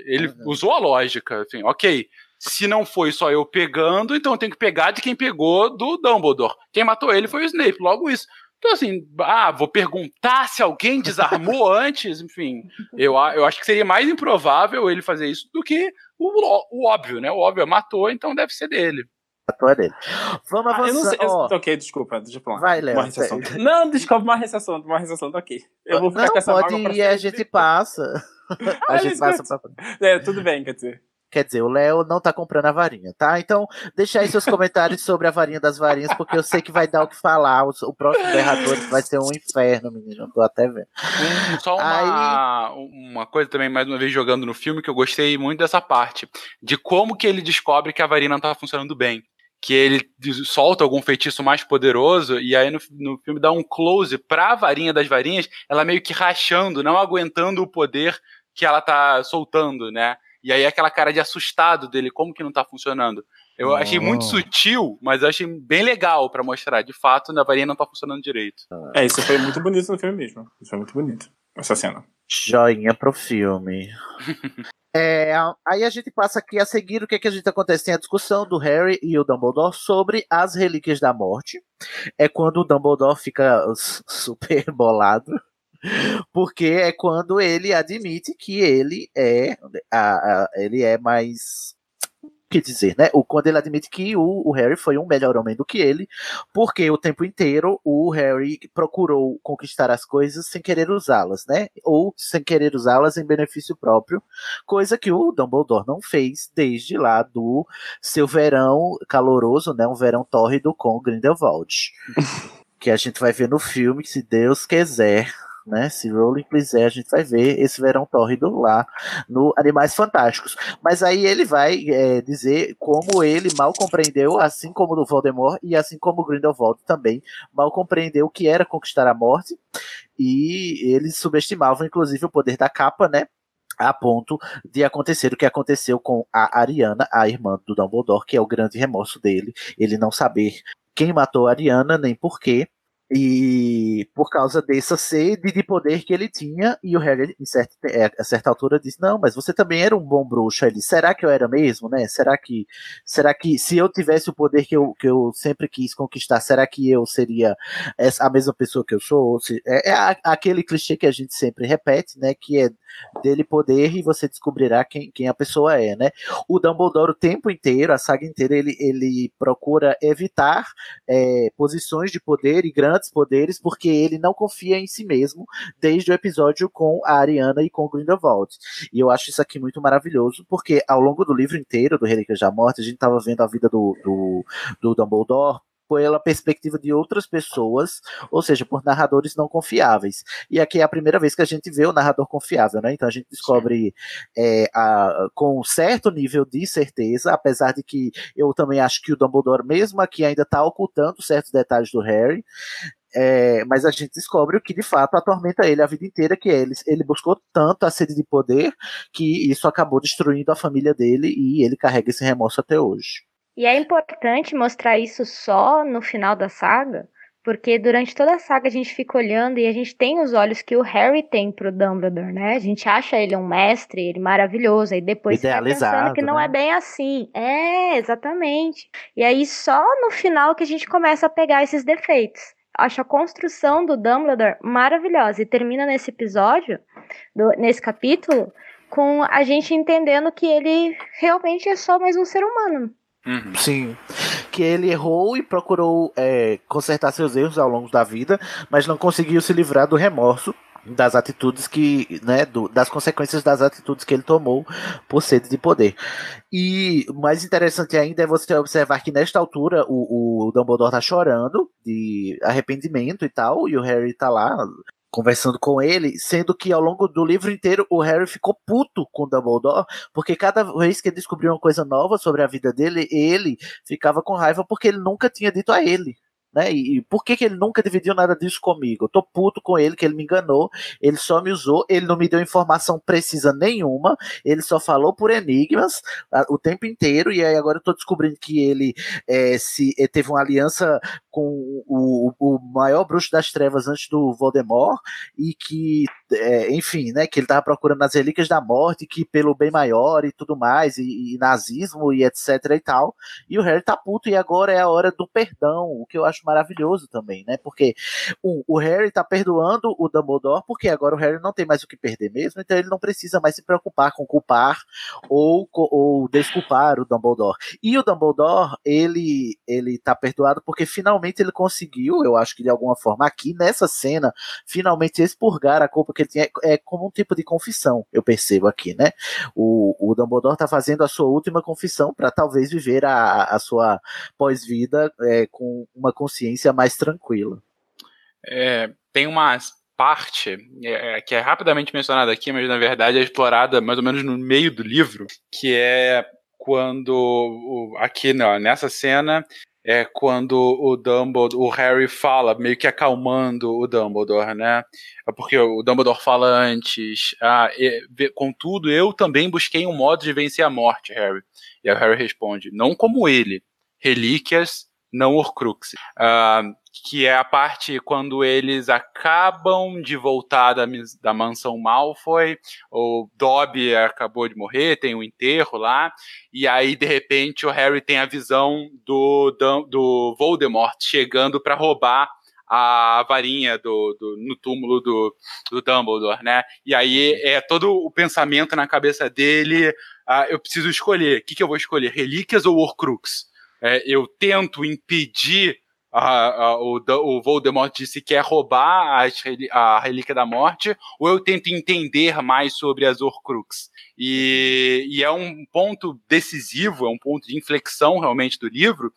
ele usou a lógica. Assim, ok, se não foi só eu pegando, então eu tenho que pegar de quem pegou do Dumbledore. Quem matou ele foi o Snape, logo isso. Então, assim, ah, vou perguntar se alguém desarmou (laughs) antes, enfim. Eu, eu acho que seria mais improvável ele fazer isso do que o, o óbvio, né? O óbvio é matou, então deve ser dele. Ator dele. Vamos Ah, eu não avançar. sei, eu- ó. ok, desculpa, deixa eu falar. Vai, Léo. (laughs) Não, desculpa, assunto, morre esse assunto, ok. Eu vou ficar Não, com essa pode ir, a gente passa. (laughs) a Ah, gente gente, passa pra... É, tudo bem, quer dizer. Quer dizer, o Léo não tá comprando a varinha, tá? Então, deixa aí seus comentários sobre a varinha das varinhas, porque eu sei que vai dar o que falar. O, o próximo (laughs) Berrador vai ser um inferno, menino. Eu tô até vendo. Um- só uma, uma coisa também, mais uma vez, jogando no filme, que eu gostei muito dessa parte. De como que ele descobre que a varinha não tá funcionando bem. Que ele solta algum feitiço mais poderoso, e aí no, no filme dá um close pra varinha das varinhas, ela meio que rachando, não aguentando o poder que ela tá soltando, né? E aí aquela cara de assustado dele, como que não tá funcionando. Eu achei muito Oh. sutil, mas eu achei bem legal pra mostrar. De fato, a varinha não tá funcionando direito. É, isso foi muito bonito no filme mesmo. Isso foi muito bonito. Essa cena. Joinha pro filme. (laughs) É, aí a gente passa aqui a seguir o que, que a gente acontece. Tem a discussão do Harry e o Dumbledore sobre as relíquias da morte. É quando o Dumbledore fica super bolado. Porque é quando ele admite que ele é, a- a- ele é mais. Que dizer, né? O, quando ele admite que o, o Harry foi um melhor homem do que ele, porque o tempo inteiro o Harry procurou conquistar as coisas sem querer usá-las, né? Ou sem querer usá-las em benefício próprio, coisa que o Dumbledore não fez desde lá do seu verão caloroso, né? Um verão tórrido com Grindelwald. (laughs) que a gente vai ver no filme, se Deus quiser, né? Se Rowling quiser, a gente vai ver esse verão tórrido lá no Animais Fantásticos. Mas aí ele vai é, dizer como ele mal compreendeu, assim como o Voldemort e assim como o Grindelwald também mal compreendeu o que era conquistar a morte e eles subestimavam inclusive o poder da capa, né? A ponto de acontecer o que aconteceu com a Ariana, a irmã do Dumbledore, que é o grande remorso dele, ele não saber quem matou a Ariana, nem por quê. E por causa dessa sede de poder que ele tinha, e o Harry, em certa, é, a certa altura, disse: Não, mas você também era um bom bruxo. Ele, será que eu era mesmo, né? Será que, será que se eu tivesse o poder que eu, que eu sempre quis conquistar, será que eu seria a mesma pessoa que eu sou? É, é aquele clichê que a gente sempre repete, né? Que é dele poder e você descobrirá quem, quem a pessoa é, né? O Dumbledore o tempo inteiro, a saga inteira, ele, ele procura evitar é, posições de poder e grandes antes poderes porque ele não confia em si mesmo desde o episódio com a Ariana e com Grindelwald. E eu acho isso aqui muito maravilhoso porque ao longo do livro inteiro do Relíquias da Morte a gente estava vendo a vida do, do, do Dumbledore pela perspectiva de outras pessoas, ou seja, por narradores não confiáveis. E aqui é a primeira vez que a gente vê o narrador confiável, né? Então a gente descobre é, a, com um certo nível de certeza, apesar de que eu também acho que o Dumbledore, mesmo aqui, ainda está ocultando certos detalhes do Harry. É, mas a gente descobre o que de fato atormenta ele a vida inteira, que é ele, ele buscou tanto a sede de poder que isso acabou destruindo a família dele e ele carrega esse remorso até hoje. E é importante mostrar isso só no final da saga, porque durante toda a saga a gente fica olhando e a gente tem os olhos que o Harry tem pro Dumbledore, né? A gente acha ele um mestre, ele maravilhoso, aí depois fica pensando que não né? é bem assim. É, exatamente. E aí só no final que a gente começa a pegar esses defeitos. Acho a construção do Dumbledore maravilhosa e termina nesse episódio, do, nesse capítulo, com a gente entendendo que ele realmente é só mais um ser humano. Uhum. Sim. Que ele errou e procurou é, consertar seus erros ao longo da vida, mas não conseguiu se livrar do remorso das atitudes que, né, do, das consequências das atitudes que ele tomou por sede de poder. E mais interessante ainda é você observar que nesta altura o, o Dumbledore tá chorando de arrependimento e tal, e o Harry tá lá conversando com ele, sendo que ao longo do livro inteiro o Harry ficou puto com Dumbledore, porque cada vez que ele descobriu uma coisa nova sobre a vida dele, ele ficava com raiva porque ele nunca tinha dito a ele. Né? E, e por que, que ele nunca dividiu nada disso comigo? Eu tô puto com ele, que ele me enganou, ele só me usou, ele não me deu informação precisa nenhuma, ele só falou por enigmas a, o tempo inteiro, e aí agora eu tô descobrindo que ele é, se ele teve uma aliança com o, o maior bruxo das trevas antes do Voldemort, e que, é, enfim, né, que ele tava procurando as relíquias da morte, que pelo bem maior e tudo mais, e, e nazismo e etc e tal, e o Harry tá puto, e agora é a hora do perdão, o que eu acho maravilhoso também, né? Porque um, o Harry tá perdoando o Dumbledore, porque agora o Harry não tem mais o que perder mesmo, então ele não precisa mais se preocupar com culpar ou, ou desculpar o Dumbledore. E o Dumbledore, ele, ele tá perdoado porque finalmente ele conseguiu, eu acho que de alguma forma, aqui nessa cena, finalmente expurgar a culpa que ele tinha. É como um tipo de confissão, eu percebo aqui, né? O, o Dumbledore tá fazendo a sua última confissão para talvez viver a, a sua pós-vida é, com uma consciência mais tranquila. É, tem uma parte é, que é rapidamente mencionada aqui, mas na verdade é explorada mais ou menos no meio do livro, que é quando aqui não, nessa cena é quando o Dumbledore, o Harry fala, meio que acalmando o Dumbledore, né? É porque o Dumbledore fala antes, ah, e, contudo, eu também busquei um modo de vencer a morte, Harry. E aí o Harry responde, não como ele, relíquias, não Horcrux. Uh, que é a parte quando eles acabam de voltar da, da mansão Malfoy, o Dobby acabou de morrer, tem um enterro lá, e aí de repente o Harry tem a visão do, do Voldemort chegando para roubar a varinha do, do, no túmulo do, do Dumbledore, né? E aí é todo o pensamento na cabeça dele, uh, eu preciso escolher, o que, que eu vou escolher, relíquias ou Horcrux? É, eu tento impedir a, a, o, o Voldemort disse que quer roubar a, a Relíquia da Morte, ou eu tento entender mais sobre as Horcrux. E, e é um ponto decisivo, é um ponto de inflexão realmente do livro,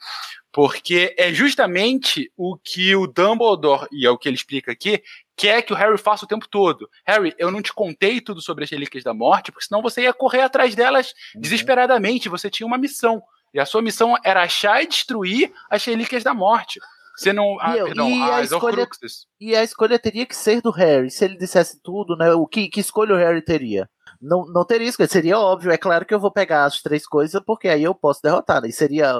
porque é justamente o que o Dumbledore, e é o que ele explica aqui, quer que o Harry faça o tempo todo. Harry, eu não te contei tudo sobre as Relíquias da Morte, porque senão você ia correr atrás delas uhum. desesperadamente, você tinha uma missão. E a sua missão era achar e destruir as relíquias da morte. Você não. Ah, e, perdão, e a escolha, Horcruxes. e a escolha teria que ser do Harry. Se ele dissesse tudo, né? O que, que escolha o Harry teria? Não, não teria escolha. Seria óbvio. É claro que eu vou pegar as três coisas, porque aí eu posso derrotar. Né? E seria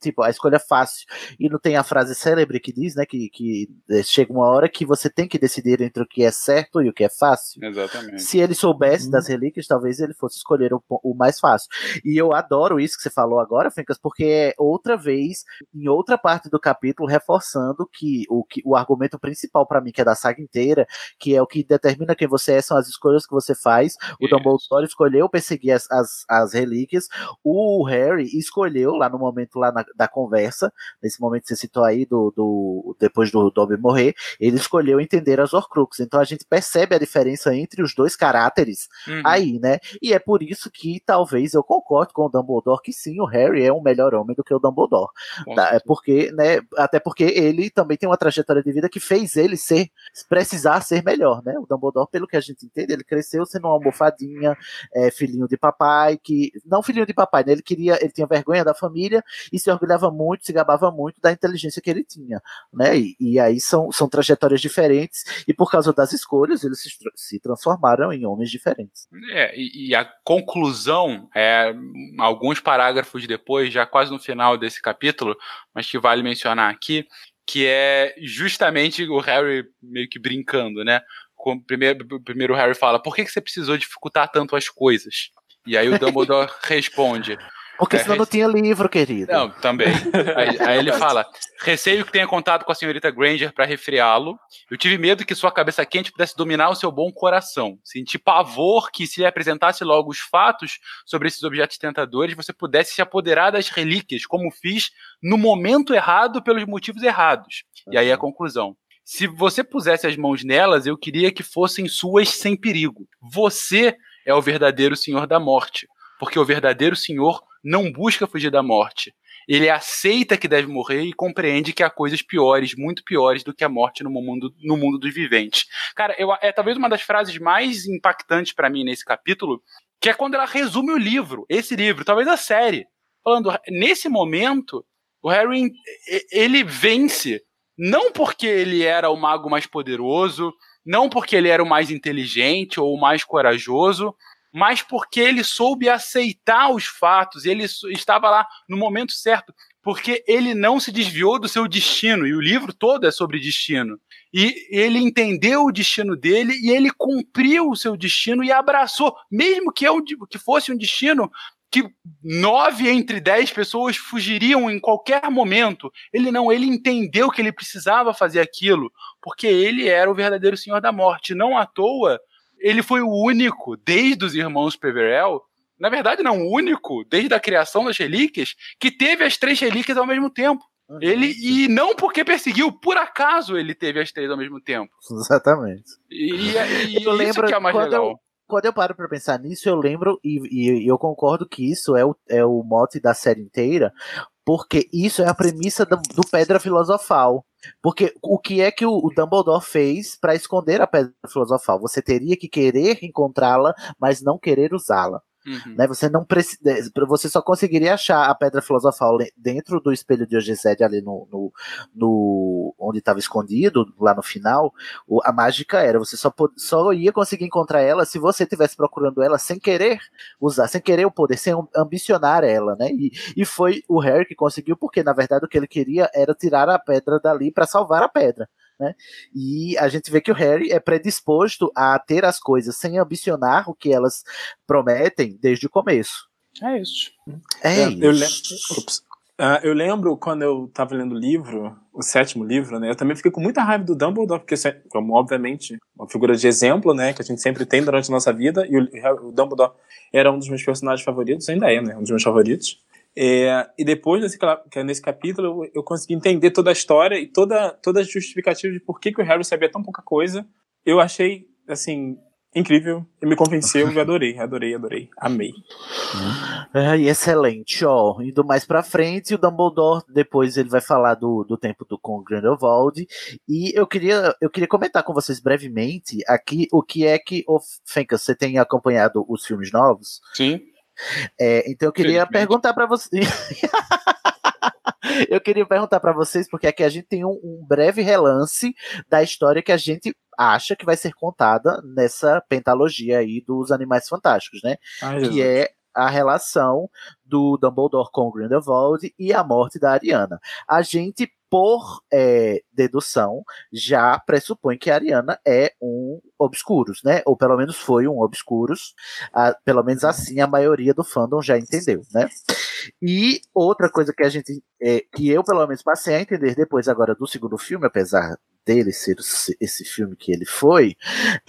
tipo, a escolha fácil. E não tem a frase célebre que diz, né, que, que eh, chega uma hora que você tem que decidir entre o que é certo e o que é fácil. Exatamente. Se ele soubesse das relíquias, talvez ele fosse escolher o, o, mais fácil. E eu adoro isso que você falou agora, Fencas, porque é outra vez, em outra parte do capítulo, reforçando que o, que, o argumento principal para mim, que é da saga inteira, que é o que determina quem você é, são as escolhas que você faz. O Isso. Dumbledore escolheu perseguir as, as, as relíquias. O Harry escolheu, lá no momento lá na, da conversa, nesse momento que você citou aí, do, do, depois do Dobby morrer, ele escolheu entender as Horcruxes. Então a gente percebe a diferença entre os dois caráteres Uhum. aí, né? E é por isso que talvez eu concordo com o Dumbledore que sim, o Harry é um melhor homem do que o Dumbledore. Tá? É porque, né? Até porque ele também tem uma trajetória de vida que fez ele ser, precisar ser melhor, né? O Dumbledore, pelo que a gente entende, ele cresceu sendo uma almofadinha, é, filhinho de papai, que não filhinho de papai, né? Ele queria, ele tinha vergonha da família e se orgulhava muito, se gabava muito da inteligência que ele tinha, né? E, e aí são, são trajetórias diferentes e por causa das escolhas eles se, se transformaram em homens diferentes. É, e, e a conclusão é alguns parágrafos depois, já quase no final desse capítulo, mas que vale mencionar aqui, que é justamente o Harry meio que brincando, né? Com- primeiro, primeiro o Harry fala: por que, que você precisou dificultar tanto as coisas? E aí o Dumbledore (laughs) responde: Porque É, senão não tinha livro, querido. Não, também. (laughs) Aí, aí ele fala: receio que tenha contato com a senhorita Granger para resfriá-lo. Eu tive medo que sua cabeça quente pudesse dominar o seu bom coração. Senti pavor que, se lhe apresentasse logo os fatos sobre esses objetos tentadores, você pudesse se apoderar das relíquias, como fiz no momento errado pelos motivos errados. E aí a conclusão. Se você pusesse as mãos nelas, eu queria que fossem suas sem perigo. Você é o verdadeiro senhor da morte. Porque o verdadeiro senhor não busca fugir da morte. Ele aceita que deve morrer e compreende que há coisas piores, muito piores do que a morte no mundo, no mundo dos viventes. Cara, eu, é talvez uma das frases mais impactantes para mim nesse capítulo, que é quando ela resume o livro, esse livro, talvez a série. Falando, nesse momento, o Harry ele vence não porque ele era o mago mais poderoso, não porque ele era o mais inteligente ou o mais corajoso, mas porque ele soube aceitar os fatos, ele estava lá no momento certo, porque ele não se desviou do seu destino, e o livro todo é sobre destino. E ele entendeu o destino dele e ele cumpriu o seu destino e abraçou, mesmo que, é um di- que fosse um destino que nove entre dez pessoas fugiriam em qualquer momento. Ele não, ele entendeu que ele precisava fazer aquilo, porque ele era o verdadeiro Senhor da Morte. Não à toa, ele foi o único, desde os irmãos Peverell, na verdade não o único, desde a criação das relíquias, que teve as três relíquias ao mesmo tempo. Ele, e não porque perseguiu, por acaso ele teve as três ao mesmo tempo. (laughs) Exatamente. E, e- e eu isso lembro que é mais quando legal. eu, quando eu paro pra pensar nisso, eu lembro e, e- e eu concordo que isso é o, é o mote da série inteira, porque isso é a premissa do, do Pedra Filosofal. Porque o que é que o, o Dumbledore fez pra esconder a Pedra Filosofal? Você teria que querer encontrá-la, mas não querer usá-la. Uhum. Né? Você não precisa, você só conseguiria achar a pedra filosofal dentro do espelho de Ogisede ali no, no, no onde estava escondido lá no final. O- a mágica era você só só ia conseguir encontrar ela se você estivesse procurando ela sem querer usar, sem querer o poder, sem am- ambicionar ela, né? E, e foi o Harry que conseguiu porque na verdade o que ele queria era tirar a pedra dali para salvar a pedra. Né? E a gente vê que o Harry é predisposto a ter as coisas sem ambicionar o que elas prometem desde o começo. É isso. É, É, eu, isso. Ups. Ah, eu lembro quando eu tava lendo o livro, o sétimo livro, né? Eu também fiquei com muita raiva do Dumbledore, porque, como obviamente, uma figura de exemplo, né? Que a gente sempre tem durante a nossa vida, e o, o Dumbledore era um dos meus personagens favoritos, ainda é, né? Um dos meus favoritos. É, e depois que é nesse capítulo, eu, eu consegui entender toda a história e toda, toda a justificativa de por que, que o Harry sabia tão pouca coisa. Eu achei, assim, incrível. E me convenceu e adorei, adorei, adorei. Amei. Ai, excelente, ó. Indo mais pra frente, o Dumbledore, depois ele vai falar do, do tempo do, com o Grindelwald. E eu queria, eu queria comentar com vocês brevemente aqui o que é que. Ô, Fencas, você tem acompanhado os filmes novos? Sim. É, então eu queria perguntar pra você. (laughs) eu queria perguntar pra vocês, porque aqui a gente tem um, um breve relance da história que a gente acha que vai ser contada nessa pentalogia aí dos Animais Fantásticos, né? Ai, que Jesus. é a relação do Dumbledore com o Grindelwald e a morte da Ariana. A gente, por é, dedução, já pressupõe que a Ariana é um Obscuros, né? Ou pelo menos foi um Obscuros. Ah, pelo menos assim a maioria do fandom já entendeu, né? E outra coisa que a gente, é, que eu pelo menos passei a entender depois agora do segundo filme, apesar dele ser esse- filme que ele foi,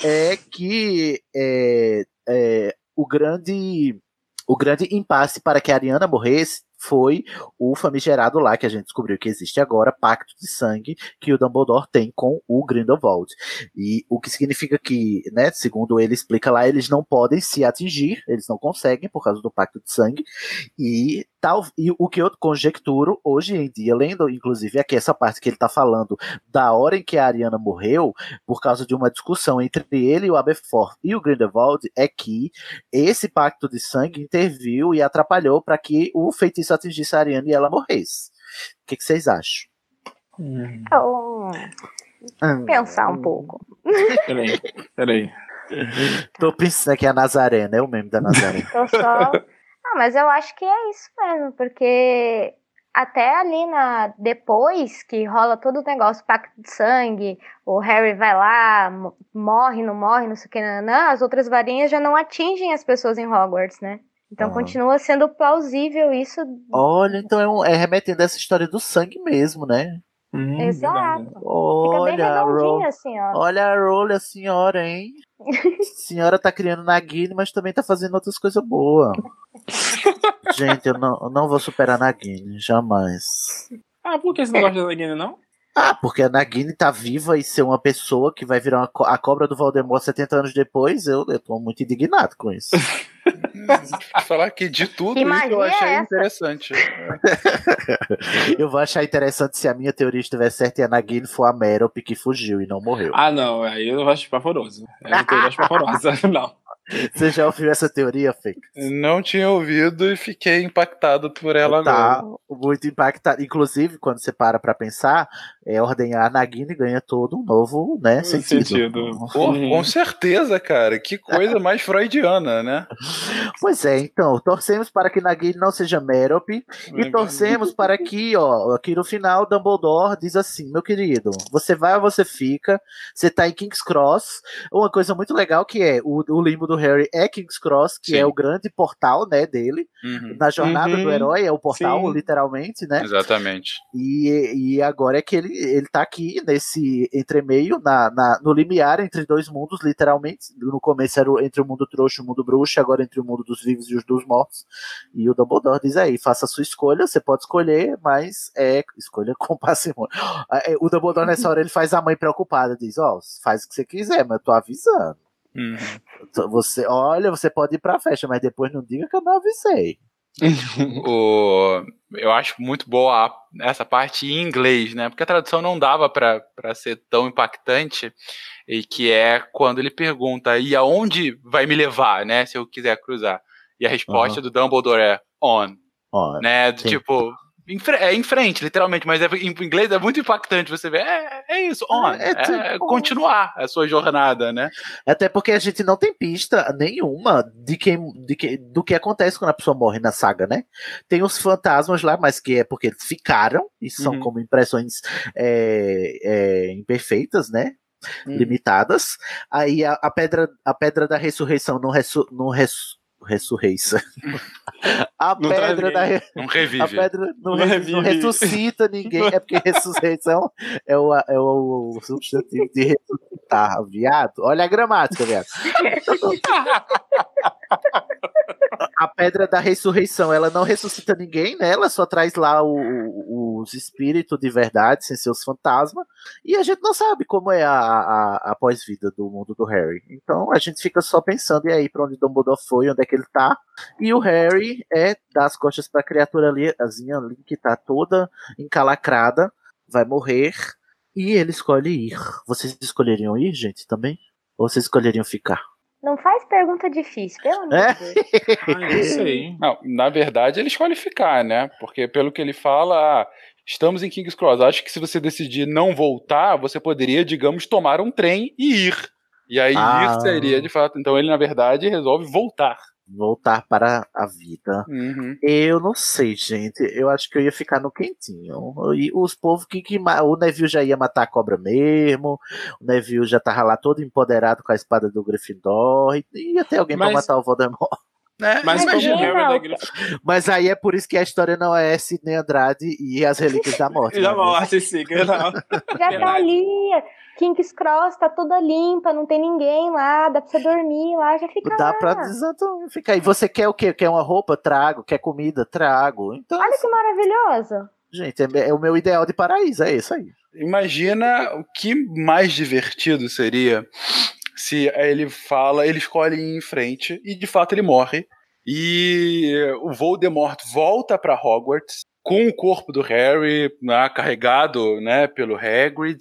é que é, é, grande o grande impasse para que a Ariana morresse foi o famigerado lá que a gente descobriu que existe agora, pacto de sangue que o Dumbledore tem com o Grindelwald. E o que significa que, né, segundo ele explica lá, eles não podem se atingir, eles não conseguem por causa do pacto de sangue. E tal e o que eu conjecturo hoje em dia, lendo inclusive aqui essa parte que ele tá falando da hora em que a Ariana morreu, por causa de uma discussão entre ele, o Aberforth e o Grindelwald, é que esse pacto de sangue interviu e atrapalhou para que o feitiço atingisse a Ariana e ela morresse. O que, que vocês acham? Então, pensar um pouco. Peraí, peraí. Tô pensando que é a Nazaré, né? O meme da Nazaré. Tô só. Ah, mas eu acho que é isso mesmo, porque até ali na depois que rola todo o negócio pacto de sangue, o Harry vai lá, mo- morre, não morre, não sei o que, nanã, as outras varinhas já não atingem as pessoas em Hogwarts, né? Então Ah. continua sendo plausível isso. Olha, então é, um- é remetendo a essa história do sangue mesmo, né? Hum, Exato. Fica bem Olha, Ro- assim, ó. Olha a Rowley, a senhora, hein? A (laughs) senhora tá criando Nagini, mas também tá fazendo outras coisas boas. (laughs) Gente, eu não, eu não vou superar Nagini, jamais. Ah, por que você não gosta da Nagini, não? Ah, porque a Nagini tá viva e ser uma pessoa que vai virar uma co- a cobra do Voldemort 70 anos depois, eu, eu tô muito indignado com isso. Vou (laughs) falar que de tudo Que isso eu achei é essa? interessante. (laughs) Eu vou achar interessante se a minha teoria estiver certa e a Nagini for a Merope que fugiu e não morreu. Ah, não, aí eu acho pavoroso. Aí eu (laughs) acho pavorosa. Não. Você já ouviu essa teoria, Fê? Não tinha ouvido e fiquei impactado por ela tá agora. muito impactado. Inclusive, quando você para pra pensar, é ordenhar a Nagini ganha todo um novo né, sentido. sentido. Pô, com certeza, cara. Que coisa mais freudiana, né? (laughs) Pois é, então, torcemos para que Nagini não seja Merope e torcemos para que, ó, aqui no final, Dumbledore diz assim, meu querido, você vai ou você fica, você tá em King's Cross, uma coisa muito legal que é, o, o limbo do Harry é King's Cross, que Sim. é o grande portal, né, dele, Uhum. na jornada Uhum, do herói, é o portal, sim. literalmente, né, Exatamente. E, e agora é que ele, ele tá aqui nesse entremeio, na, na, no limiar entre dois mundos, literalmente. No começo era entre o mundo trouxa e o mundo bruxo, agora entre o mundo dos vivos e os dos mortos. E o Dumbledore diz aí, faça a sua escolha, você pode escolher, mas é escolha com (laughs) parcimônia. Ah, é, O Dumbledore nessa hora ele faz a mãe preocupada, diz, ó, faz o que você quiser, mas eu tô avisando. Uhum. Você, olha, você pode ir pra festa, mas depois não diga que eu não avisei. (laughs) O, eu acho muito boa essa parte em inglês, né? Porque a tradução não dava pra pra ser tão impactante. E que é quando ele pergunta, e aonde vai me levar, né? Se eu quiser cruzar. E a resposta do Dumbledore é on. Ó, né? sim. Tipo, em é em frente, literalmente, mas é, em inglês é muito impactante você ver. É, é isso, on. É, É, é tipo- continuar a sua jornada, né? Até porque a gente não tem pista nenhuma de quem, de que, do que acontece quando a pessoa morre na saga, né? Tem os fantasmas lá, mas que é porque eles ficaram, e são Uhum. como impressões é, é, imperfeitas, né? Uhum. Limitadas. Aí a, a pedra, a pedra da ressurreição não, ressu, não ressu, ressurreiça. (laughs) a Não traz pedra da re- Não a revive. pedra não, Não re- não revive. ressuscita ninguém, é porque (laughs) ressurreição é o, é o substantivo de ressuscitar, viado. Olha a gramática, viado. (laughs) A pedra da ressurreição, ela não ressuscita ninguém, né? Ela só traz lá o- o- os espíritos de verdade, sem seus fantasmas. E a gente não sabe como é a, a, a pós-vida do mundo do Harry. Então a gente fica só pensando, e aí, pra onde Dumbledore foi, onde é que ele tá? E o Harry é dar as costas pra criatura ali, azinha ali, que tá toda encalacrada, vai morrer, e ele escolhe ir. Vocês escolheriam ir, gente, também? Ou vocês escolheriam ficar? Não faz pergunta difícil, pelo amor É? de Deus. (laughs) Sei. Não, na verdade, ele escolhe ficar, né? Porque pelo que ele fala, ah, estamos em King's Cross. Acho que se você decidir não voltar, você poderia, digamos, tomar um trem e ir. E aí Ah. ir seria de fato. Então ele, na verdade, resolve voltar. Voltar para a vida. Uhum. Eu não sei, gente. Eu acho que eu ia ficar no quentinho. E os povos que, que. O Neville já ia matar a cobra mesmo. O Neville já tava lá todo empoderado com a espada do Gryffindor. E ia ter alguém pra Mas- matar o Voldemort. (laughs) Né? Mas. Mas aí é por isso que a história não é Sidney Andrade e as Relíquias da Morte. (laughs) Da é mesmo? morte, sim, não. (laughs) Já tá ali, King's Cross tá toda limpa, não tem ninguém lá, dá pra você dormir lá, já fica Dá lá. pra exato, ficar aí. Você quer o quê? Quer uma roupa? Trago. Quer comida? Trago. Então, Olha que maravilhoso. gente, é, é o meu ideal de paraíso, é isso aí. Imagina o que mais divertido seria se ele fala, ele escolhe ir em frente e de fato ele morre. E o Voldemort volta para Hogwarts com o corpo do Harry né, carregado né, pelo Hagrid.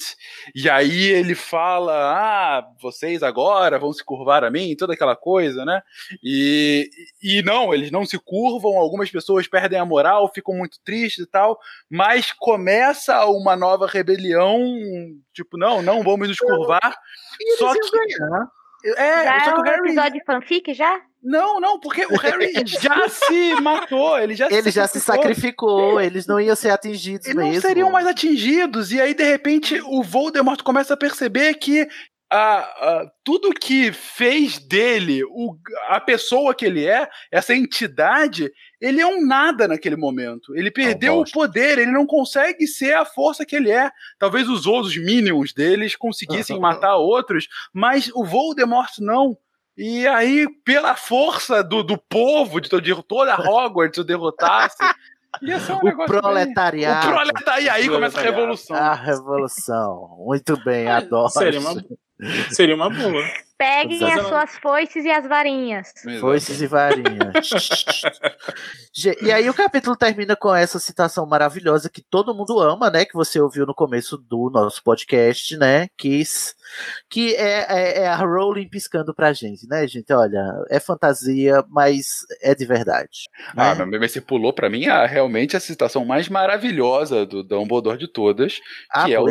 E aí ele fala: Ah, vocês agora vão se curvar a mim, toda aquela coisa, né? E, e não, eles não se curvam, algumas pessoas perdem a moral, ficam muito tristes e tal, mas começa uma nova rebelião, tipo, não, não vamos nos curvar. Só que. É, já só é que um o Harry. episódio de fanfic já? Não, não, porque o Harry (laughs) já se matou, ele já Ele já se sacrificou, eles não iam ser atingidos Eles mesmo. não seriam mais atingidos. E aí, de repente, o Voldemort começa a perceber que a, a- tudo que fez dele o, a pessoa que ele é, essa entidade, ele é um nada naquele momento. Ele perdeu o poder, ele não consegue ser a força que ele é. Talvez os outros minions deles conseguissem (laughs) matar outros, mas o Voldemort não. E aí, pela força do, do povo, de, de toda Hogwarts, o derrotasse. (laughs) Um O bem- proletariado. O proletariado. E aí começa a (laughs) revolução. A revolução. Muito bem, adoro. Seria uma, seria uma boa. Peguem Exato. as suas foices e as varinhas. Foices e varinhas. (laughs) E aí o capítulo termina com essa citação maravilhosa que todo mundo ama, né? Que você ouviu no começo do nosso podcast, né? Que, s- que é, é- é a Rowling piscando pra gente, né, gente? Olha, é fantasia, mas é de verdade. Ah, né? mas você pulou pra mim a, realmente a citação mais maravilhosa do Dumbledore de todas, Ah, que é o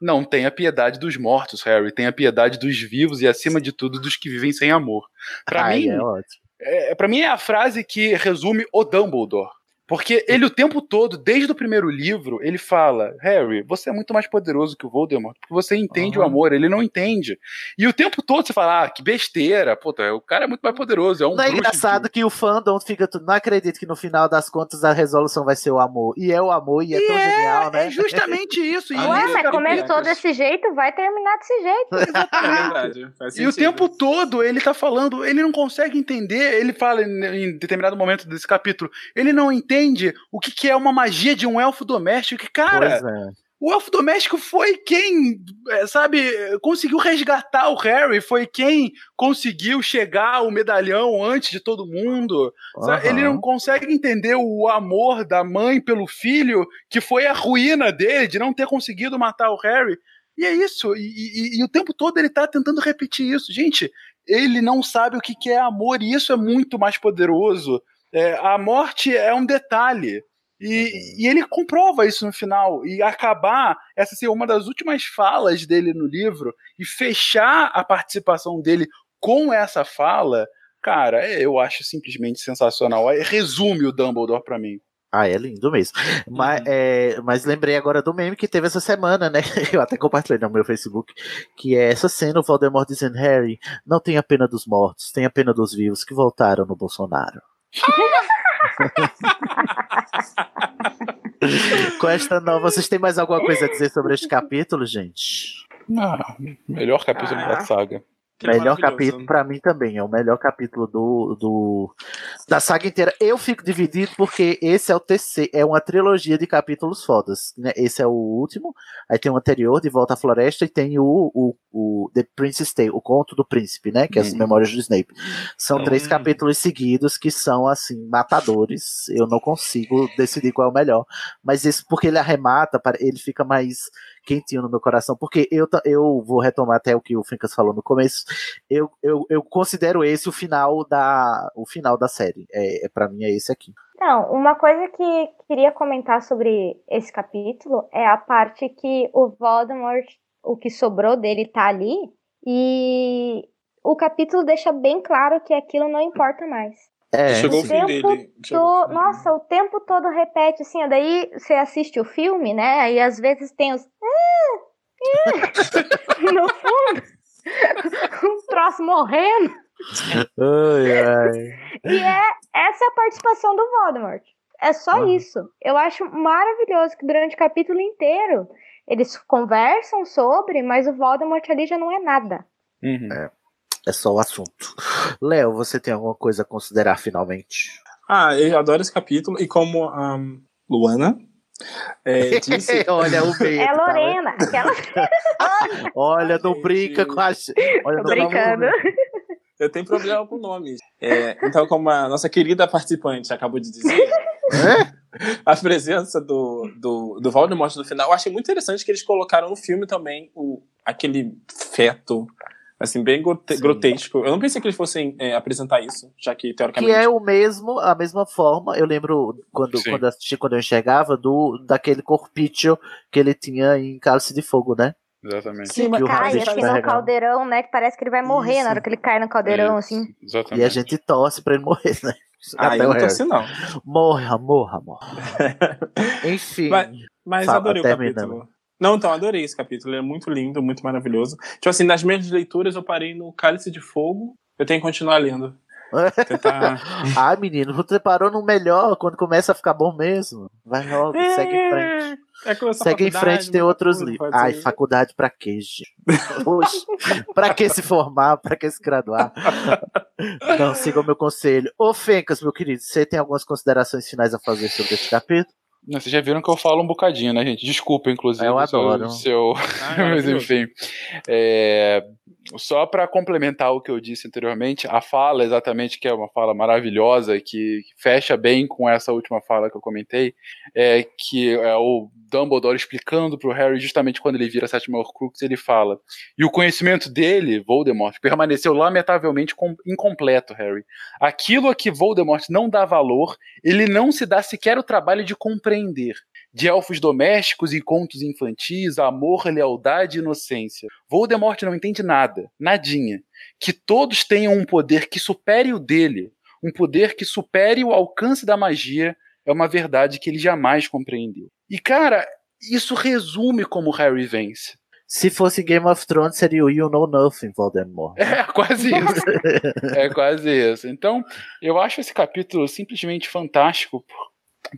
não tenha piedade dos mortos, Harry, tenha piedade dos vivos e acima de tudo dos que vivem sem amor. Ai, mim, é é, para mim é a frase que resume o Dumbledore. Porque ele o tempo todo, desde o primeiro livro, ele fala: Harry, você é muito mais poderoso que o Voldemort, porque você entende o Aham. amor, ele não entende. E o tempo todo você fala: ah, que besteira, puta, o cara é muito mais poderoso, é um Não é engraçado que o fandom fica tudo. Não acredito que no final das contas a resolução vai ser o amor. E é o amor, e é tão genial, né? É justamente isso. E, Ué, mas é começou desse jeito, vai terminar desse jeito. (laughs) É verdade. Faz E o tempo todo ele tá falando, ele não consegue entender, ele fala em, em determinado momento desse capítulo, ele não entende o que, que é uma magia de um elfo doméstico, que, cara, é. o elfo doméstico foi quem, é, sabe, conseguiu resgatar o Harry, foi quem conseguiu chegar ao medalhão antes de todo mundo. Aham. Ele não consegue entender o amor da mãe pelo filho, que foi a ruína dele, de não ter conseguido matar o Harry. E é isso, e, e- e o tempo todo ele tá tentando repetir isso. Gente, ele não sabe o que, que é amor, e isso é muito mais poderoso. É, a morte é um detalhe. E, e ele comprova isso no final. E acabar, essa ser uma das últimas falas dele no livro, e fechar a participação dele com essa fala, cara, eu acho simplesmente sensacional. É, Resume o Dumbledore pra mim. Ah, é lindo mesmo. Mas, é, mas lembrei agora do meme que teve essa semana, né? (laughs) Eu até compartilhei no meu Facebook. Que é essa cena, o Voldemort dizendo: Harry, não tenha pena dos mortos, tenha pena dos vivos que voltaram no Bolsonaro. (laughs) Com esta nova, vocês têm mais alguma coisa a dizer sobre este capítulo, gente? Ah, melhor capítulo da saga. Melhor capítulo pra mim também, é o melhor capítulo do, do da saga inteira. Eu fico dividido porque esse é o terceiro, é uma trilogia de capítulos fodas, né? Esse é o último, aí tem o anterior de Volta à Floresta e tem o, o, o The Prince's Tale, o conto do príncipe, né? Que é as Uhum. memórias do Snape. São Hum. três capítulos seguidos que são assim matadores. Eu não consigo decidir qual é o melhor, mas esse porque ele arremata, para- ele fica mais quentinho no meu coração, porque eu, eu vou retomar até o que o Fincas falou no começo. Eu, eu, eu considero esse o final da, o final da série. É, é para mim é esse aqui. Então, uma coisa que queria comentar sobre esse capítulo é a parte que o Voldemort, o que sobrou dele tá ali, e o capítulo deixa bem claro que aquilo não importa mais. É, Chegou o fim tempo dele. To-. Nossa, o tempo todo repete assim, daí você assiste o filme, né? Aí às vezes tem os. "Ah, ah", (laughs) no fundo, (laughs) um troço morrendo. Ai, ai. E é participação do Voldemort. É só Uhum. isso. Eu acho maravilhoso que durante o capítulo inteiro eles conversam sobre, mas o Voldemort ali já não é nada. Uhum. É só o assunto. Léo, você tem alguma coisa a considerar finalmente? Ah, eu adoro esse capítulo e como a Luana é, (laughs) disse. Olha o medo. É tá Lorena, aquela. vendo? (laughs) Olha, não brinca com a. gente. Olha, Tô brincando. Eu tenho problema com nomes. É, então, como a nossa querida participante acabou de dizer, a presença do, do, do Voldemort no final, eu achei muito interessante que eles colocaram no filme também o, aquele feto, assim, bem grote- grotesco. Eu não pensei que eles fossem é, apresentar isso, já que, Que teoricamente... é o mesmo, a mesma forma. Eu lembro quando, Sim. quando eu assisti, quando eu enxergava, do, daquele corpício que ele tinha em Cálice de Fogo, né? Exatamente. Sim, que o cai assim no caldeirão, né? Que parece que ele vai morrer Isso. na hora que ele cai no caldeirão, Isso, assim. Exatamente. E a gente torce pra ele morrer, né? (laughs) Ah, eu não torci não. Morra, morra, morra. (laughs) Enfim. Mas, mas Fala, adorei o capítulo. Não, então, adorei esse capítulo. Ele é muito lindo, muito maravilhoso. Tipo assim, nas minhas leituras eu parei no Cálice de Fogo. Eu tenho que continuar lendo. (laughs) Tentar... ah, menino, você parou no melhor quando começa a ficar bom mesmo. Vai logo, segue em frente. É Segue em frente, tem outros livros. Ai, faculdade pra quê, gente? Oxe, pra que se formar? Pra que se graduar? Não, siga o meu conselho. Ô, Fencas, meu querido, você tem algumas considerações finais a fazer sobre este capítulo? Não, Vocês já viram que eu falo um bocadinho, né, gente? Desculpa, inclusive. Eu se eu- adoro. Se eu... Ah, (laughs) Mas maravilhoso. enfim. É, Só para complementar o que eu disse anteriormente, a fala, exatamente, que é uma fala maravilhosa, que fecha bem com essa última fala que eu comentei, é que é o Dumbledore explicando pro Harry, justamente quando ele vira sétima Horcrux, ele fala: E o conhecimento dele, Voldemort, permaneceu lamentavelmente com- incompleto, Harry. Aquilo a que Voldemort não dá valor, ele não se dá sequer o trabalho de compreender. De elfos domésticos e contos infantis, amor, lealdade e inocência. Voldemort não entende nada, nadinha. Que todos tenham um poder que supere o dele, um poder que supere o alcance da magia, é uma verdade que ele jamais compreendeu. E cara, isso resume como Harry vence. Se fosse Game of Thrones, seria o You Know Nothing, Voldemort. É quase (laughs) isso. é quase isso. Então, eu acho esse capítulo simplesmente fantástico,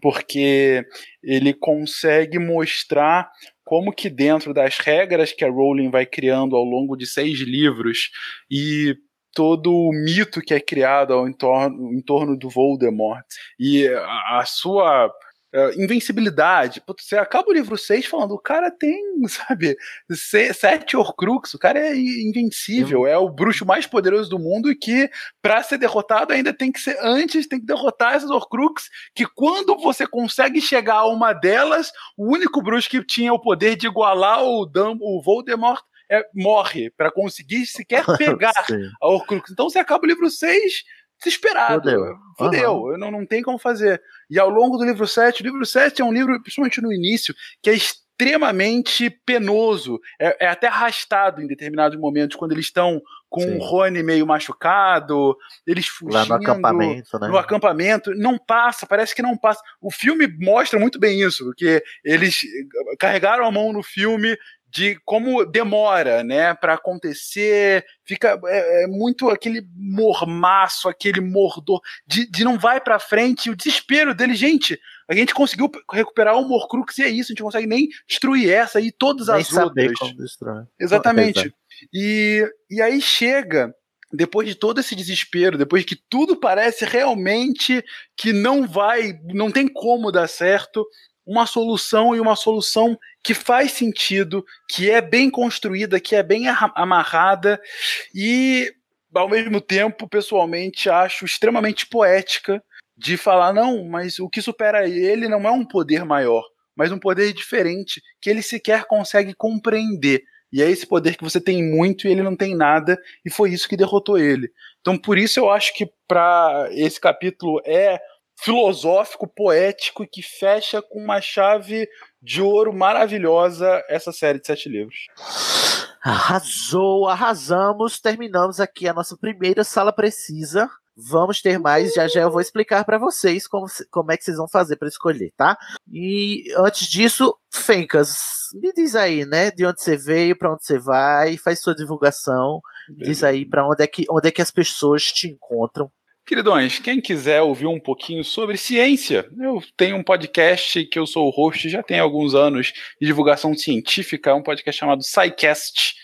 porque ele consegue mostrar como que dentro das regras que a Rowling vai criando ao longo de seis livros e todo o mito que é criado ao entorno, em torno do Voldemort e a, a sua eh, invencibilidade. Putz, Você acaba o livro 6 falando, o cara tem, (laughs) sabe, se- sete Horcrux, o cara é invencível, é o bruxo mais poderoso do mundo e que, pra ser derrotado, ainda tem que ser antes, tem que derrotar essas Horcrux, que quando você consegue chegar a uma delas, o único bruxo que tinha o poder de igualar o, Dum o Voldemort é, morre, pra conseguir sequer (laughs) pegar a Horcrux. Então você acaba o livro 6 desesperado. Fudeu. Fudeu. Eu Não, não tem como fazer. E ao longo do livro 7, o livro 7 é um livro, principalmente no início, que é extremamente penoso. É, é até arrastado em determinados momentos, quando eles estão com Sim. o Rony meio machucado, eles fugindo. Lá no acampamento, né? No acampamento, não passa, parece que não passa. O filme mostra muito bem isso, porque eles carregaram a mão no filme de como demora, né, para acontecer, fica é, é muito aquele mormaço, aquele mordor de, de não vai para frente, o desespero dele, gente, a gente conseguiu recuperar o Morcrux e é isso, a gente não consegue nem destruir essa e todas Nem as saber outras. como destrói. Exatamente. Exato. E, e aí chega, depois de todo esse desespero, depois que tudo parece realmente que não vai, não tem como dar certo, uma solução e uma solução que faz sentido, que é bem construída, que é bem arra- amarrada e ao mesmo tempo, pessoalmente, acho extremamente poética de falar não, mas o que supera ele não é um poder maior, mas um poder diferente que ele sequer consegue compreender. E é esse poder que você tem muito e ele não tem nada, e foi isso que derrotou ele. Então, por isso eu acho que para esse capítulo é filosófico, poético e que fecha com uma chave de ouro maravilhosa essa série de sete livros. Arrasou, arrasamos. Terminamos aqui a nossa primeira sala precisa. Vamos ter mais, já já eu vou explicar para vocês como, como é que vocês vão fazer para escolher, tá? E antes disso, Fencas, me diz aí, né, de onde você veio, para onde você vai, faz sua divulgação, diz aí para onde é que onde é que as pessoas te encontram. Queridões, quem quiser ouvir um pouquinho sobre ciência, eu tenho um podcast que eu sou o host já tem alguns anos de divulgação científica, um podcast chamado SciCast,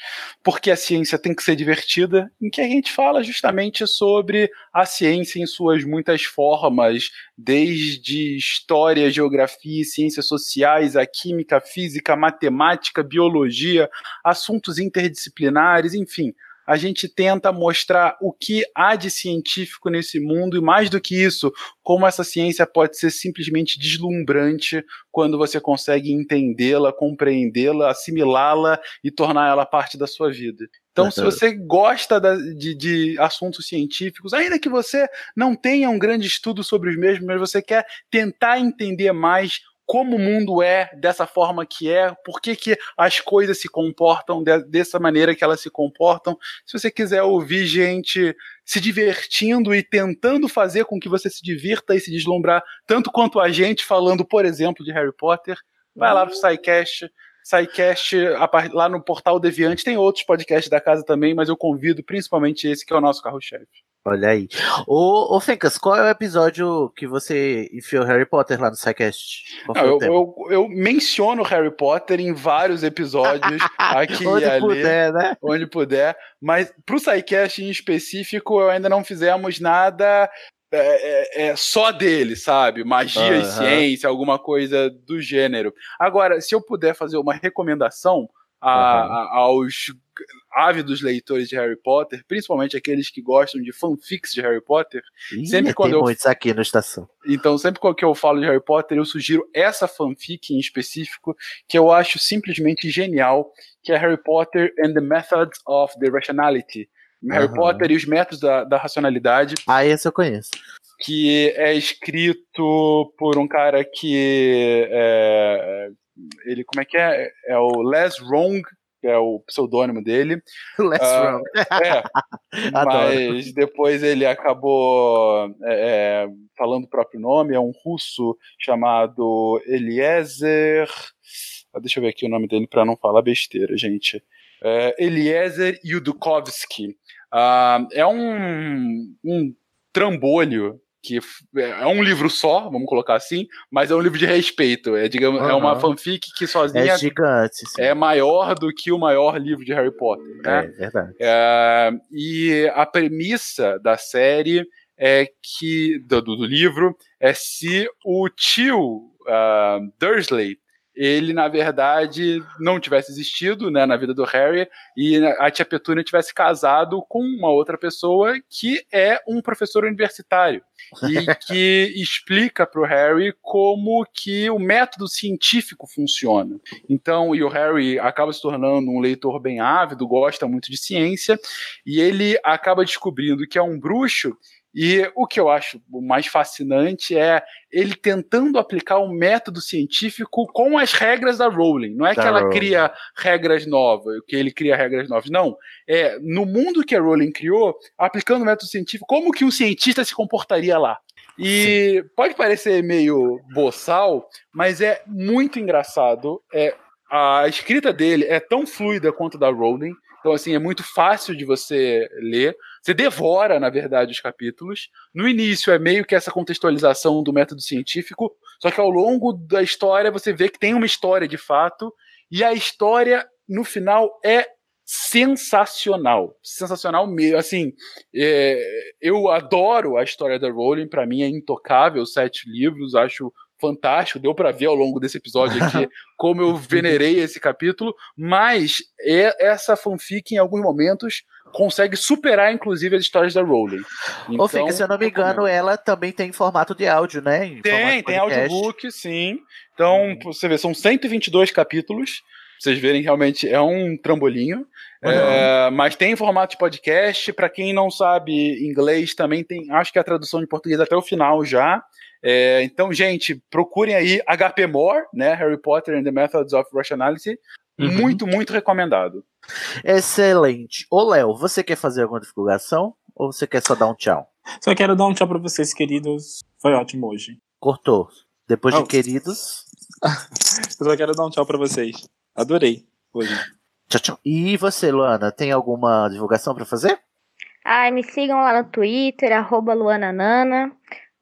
porque a ciência tem que ser divertida, em que a gente fala justamente sobre a ciência em suas muitas formas, desde história, geografia, ciências sociais, a química, física, matemática, biologia, assuntos interdisciplinares, enfim a gente tenta mostrar o que há de científico nesse mundo e, mais do que isso, como essa ciência pode ser simplesmente deslumbrante quando você consegue entendê-la, compreendê-la, assimilá-la e tornar ela parte da sua vida. Então, se você gosta de, de, assuntos científicos, ainda que você não tenha um grande estudo sobre os mesmos, mas você quer tentar entender mais como o mundo é dessa forma que é, por que, que as coisas se comportam de, dessa maneira que elas se comportam. Se você quiser ouvir gente se divertindo e tentando fazer com que você se divirta e se deslumbrar, tanto quanto a gente falando, por exemplo, de Harry Potter, vai lá pro SciCast. SciCast, lá no Portal Deviante, tem outros podcasts da casa também, mas eu convido principalmente esse que é o nosso carro-chefe. Olha aí. Ô, ô Fencas, qual é o episódio que você enfiou Harry Potter lá no SciCast? Não, eu, eu, eu, menciono Harry Potter em vários episódios, (laughs) aqui onde e ali. puder, né? Onde puder. Mas pro SciCast em específico, eu ainda não fizemos nada é, é, é, só dele, sabe? Magia uhum. e ciência, alguma coisa do gênero. Agora, se eu puder fazer uma recomendação a, uhum. a, aos ávidos leitores de Harry Potter, principalmente aqueles que gostam de fanfics de Harry Potter. Ih, sempre quando tem eu... muitos aqui na estação. Então, sempre que eu falo de Harry Potter, eu sugiro essa fanfic em específico, que eu acho simplesmente genial, que é Harry Potter and the Methods of the Rationality. Harry uhum. Potter e os métodos da, da racionalidade. Ah, esse eu conheço. Que é escrito por um cara que é, ele como é que é? É o Les Wrong, que é o pseudônimo dele. (laughs) Les uh, Wrong. É, (laughs) mas depois ele acabou é, é, falando o próprio nome, é um russo chamado Eliezer. Ah, deixa eu ver aqui o nome dele para não falar besteira, gente. É, Eliezer Yudukovsky. Uh, é um, um trambolho que é um livro só, vamos colocar assim, mas é um livro de respeito. É, digamos, uhum. é uma fanfic que sozinha é, gigante, é maior do que o maior livro de Harry Potter. Né? É verdade. É, e a premissa da série é que do, do livro é se o tio uh, Dursley ele, na verdade, não tivesse existido né, na vida do Harry e a tia Petúnia tivesse casado com uma outra pessoa que é um professor universitário e (laughs) que explica para o Harry como que o método científico funciona. Então, e o Harry acaba se tornando um leitor bem ávido, gosta muito de ciência, e ele acaba descobrindo que é um bruxo e o que eu acho mais fascinante é ele tentando aplicar um método científico com as regras da Rowling. Não é da que ela Rowling. cria regras novas, que ele cria regras novas. Não. É no mundo que a Rowling criou, aplicando o método científico, como que um cientista se comportaria lá. E Sim. pode parecer meio boçal, mas é muito engraçado. É, a escrita dele é tão fluida quanto a da Rowling. Então, assim, é muito fácil de você ler. Você devora, na verdade, os capítulos. No início é meio que essa contextualização do método científico, só que ao longo da história você vê que tem uma história de fato, e a história, no final, é sensacional. Sensacional mesmo. Assim, é, eu adoro a história da Rowling, para mim é intocável, sete livros, acho fantástico, deu para ver ao longo desse episódio aqui (laughs) como eu venerei esse capítulo, mas é, essa fanfic em alguns momentos consegue superar inclusive as histórias da Rowling. Então, Ô, Fica, se eu não me engano, ela também tem formato de áudio, né? Em tem, tem audiobook, sim. Então, hum. você vê, são 122 capítulos. Vocês verem, realmente é um trambolinho. Uhum. É, mas tem em formato de podcast. Para quem não sabe inglês, também tem. Acho que a tradução de português até o final já. É, então, gente, procurem aí HP More, né? Harry Potter and the Methods of Rationality. Uhum. Muito, muito recomendado. Excelente. Ô, Léo, você quer fazer alguma divulgação? Ou você quer só dar um tchau? Só quero dar um tchau para vocês, queridos. Foi ótimo hoje. Cortou. Depois de queridos. (laughs) Eu só quero dar um tchau para vocês. Adorei hoje. Tchau, tchau. E você, Luana, tem alguma divulgação para fazer? Ai, me sigam lá no Twitter, arroba luananana.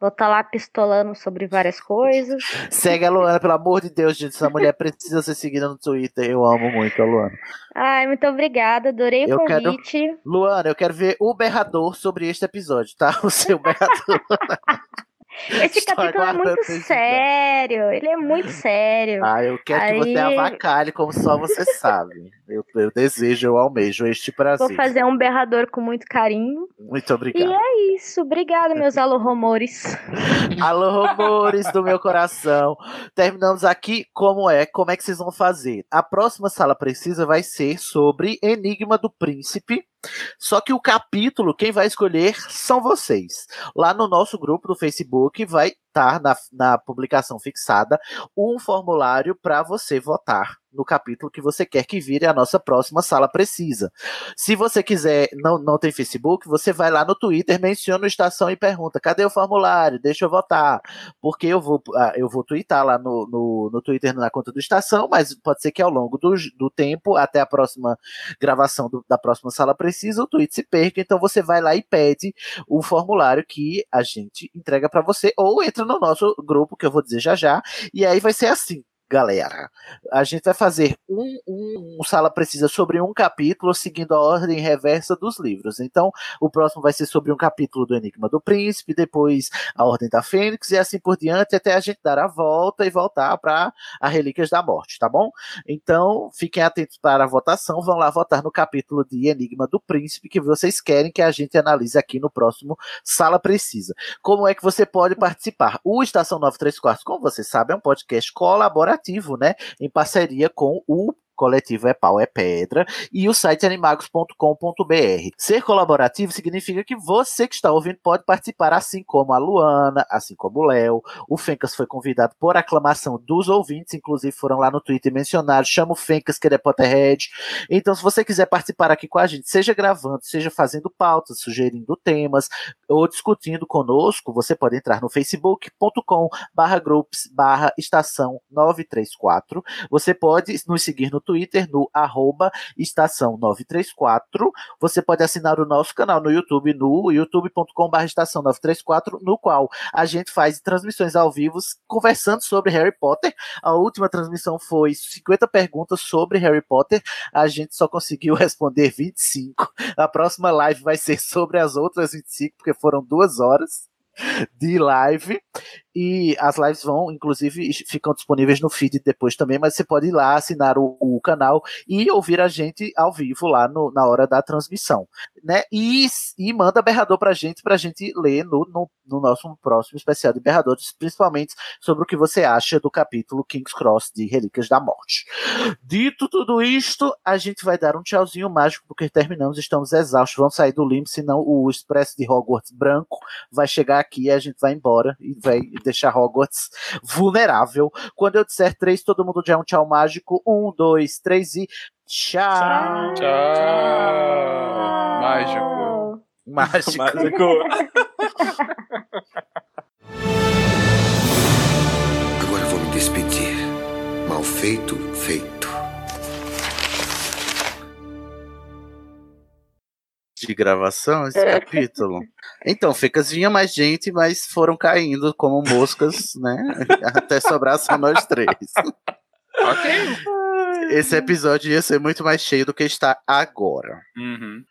Vou estar lá pistolando sobre várias coisas. Segue a Luana, pelo amor de Deus, gente. Essa mulher precisa ser seguida no Twitter. Eu amo muito a Luana. Ai, muito obrigada, adorei o Eu quero- convite. Luana, eu quero ver o berrador sobre este episódio, tá? O seu berrador. (laughs) Esse Estou capítulo é muito sério. Ele é muito sério. Ah, eu quero que você Aí- avacalhe como só você sabe. Eu, eu desejo, eu almejo este prazer. Vou fazer um berrador com muito carinho. Muito E obrigado. é isso. Obrigada, meus (laughs) alô-rumores. Alô, rumores do meu coração. Terminamos aqui. Como é? Como é que vocês vão fazer? A próxima sala precisa vai ser sobre Enigma do Príncipe. Só que o capítulo, quem vai escolher são vocês. Lá no nosso grupo do Facebook vai na, na publicação fixada um formulário para você votar no capítulo que você quer que vire a nossa próxima sala precisa. Se você quiser, não, não tem Facebook, você vai lá no Twitter, menciona o Estação e pergunta: cadê o formulário? Deixa eu votar. Porque eu vou, ah, eu vou twittar lá no, no, no Twitter na conta do Estação, mas pode ser que ao longo do, do tempo, até a próxima gravação do- da próxima sala precisa, o tweet se perca. Então você vai lá e pede o formulário que a gente entrega para você, ou entra no nosso grupo, que eu vou dizer já já, e aí vai ser assim. Galera, a gente vai fazer um, um, um sala precisa sobre um capítulo, seguindo a ordem reversa dos livros. Então, o próximo vai ser sobre um capítulo do Enigma do Príncipe, depois a Ordem da Fênix e assim por diante, até a gente dar a volta e voltar para a Relíquias da Morte, tá bom? Então, fiquem atentos para a votação, vão lá votar no capítulo de Enigma do Príncipe que vocês querem que a gente analise aqui no próximo Sala Precisa. Como é que você pode participar? O Estação 934, como você sabe, é um podcast colaborativo, né? Em parceria com o coletivo É Pau é Pedra e o site animagos.com.br. Ser colaborativo significa que você que está ouvindo pode participar, assim como a Luana, assim como o Léo. O Fencas foi convidado por aclamação dos ouvintes, inclusive foram lá no Twitter mencionaram, chama o Fencas que ele é Potterhead. Então, se você quiser participar aqui com a gente, seja gravando, seja fazendo pautas, sugerindo temas ou discutindo conosco, você pode entrar no facebook.com barra groups barra estação 934. Você pode nos seguir no Twitter no arroba estação 934. Você pode assinar o nosso canal no YouTube no youtube.com barra estação 934, no qual a gente faz transmissões ao vivo conversando sobre Harry Potter. A última transmissão foi 50 perguntas sobre Harry Potter. A gente só conseguiu (laughs) responder 25. A próxima live vai ser sobre as outras 25, porque foram duas horas de live. E as lives vão, inclusive, ficam disponíveis no feed depois também, mas você pode ir lá, assinar o, o canal e ouvir a gente ao vivo lá no- na hora da transmissão. Né? E, e manda berrador pra gente, pra gente ler no, no, no nosso próximo especial de berradores, principalmente sobre o que você acha do capítulo King's Cross de Relíquias da Morte. Dito tudo isto, a gente vai dar um tchauzinho mágico, porque terminamos, estamos exaustos, vamos sair do limbo, senão o Expresso de Hogwarts branco vai chegar aqui e a gente vai embora e vai deixar Hogwarts vulnerável. Quando eu disser três, todo mundo já é um tchau mágico. Um, dois, três e tchau. Tchau. (laughs) Mágico. Mágico. Agora vou me despedir. Mal feito, feito. De gravação esse capítulo. Então, Fecas vinha mais gente, mas foram caindo como moscas, né? (laughs) Até sobrar só nós três. Ok. Esse episódio ia ser muito mais cheio do que está agora. Uhum.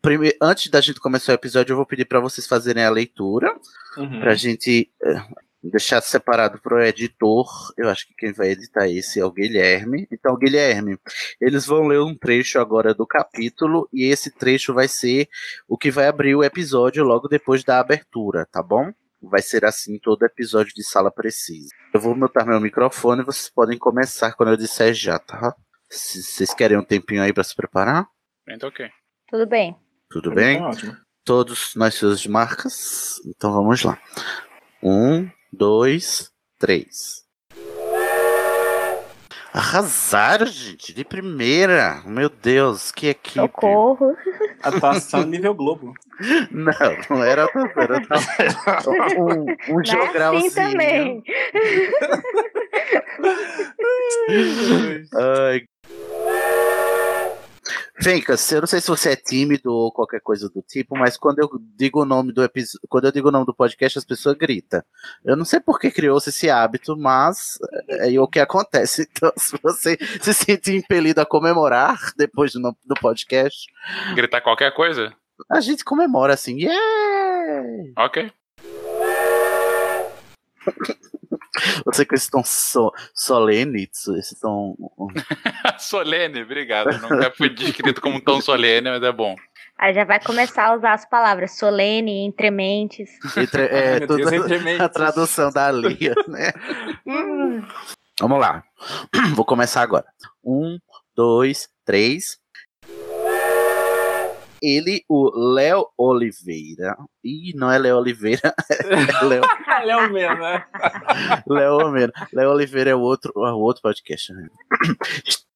Prime- Antes da gente começar o episódio, eu vou pedir para vocês fazerem a leitura, Uhum. pra gente eh, deixar separado pro editor. Eu acho que quem vai editar esse é o Guilherme. Então, Guilherme, eles vão ler um trecho agora do capítulo e esse trecho vai ser o que vai abrir o episódio logo depois da abertura, tá bom? Vai ser assim todo episódio de Sala Precisa. Eu vou mutar meu microfone e vocês podem começar quando eu disser já, tá? Se vocês querem um tempinho aí para se preparar? Então, ok. Tudo bem. Tudo bem? Tá ótimo. Todos nós seus de marcas. Então vamos lá. Um, dois, três. Arrasaram, gente, de primeira. Meu Deus, que equipe. Socorro. Atuação nível Globo. (laughs) Não, não era era um, um Não é jogralzinho. assim também. (laughs) Fencas, eu não sei se você é tímido ou qualquer coisa do tipo, mas quando eu digo o nome do episódio, quando eu digo o nome do podcast, as pessoas gritam. Eu não sei por que criou-se esse hábito, mas é, é o que acontece. (laughs) Então, se você se sente impelido a comemorar depois do, do podcast, Gritar qualquer coisa? a gente comemora assim. Yeah! Ok. (laughs) Você com esse tom so, solene, esse tom. (laughs) solene, obrigado. Nunca fui descrito como tão solene, mas é bom. Aí já vai começar a usar as palavras solene, entrementes. Entre, é, Meu toda Deus, entrementes. a tradução da Lia, (laughs) né? Vamos lá. (clears throat) Vou começar agora. Um, dois, três. Ele, o Léo Oliveira. Ih, não é Léo Oliveira. (laughs) É Léo, (laughs) Léo mesmo, né? (laughs) Léo Oliveira. Léo Oliveira é o outro, é o outro podcast. né? (coughs)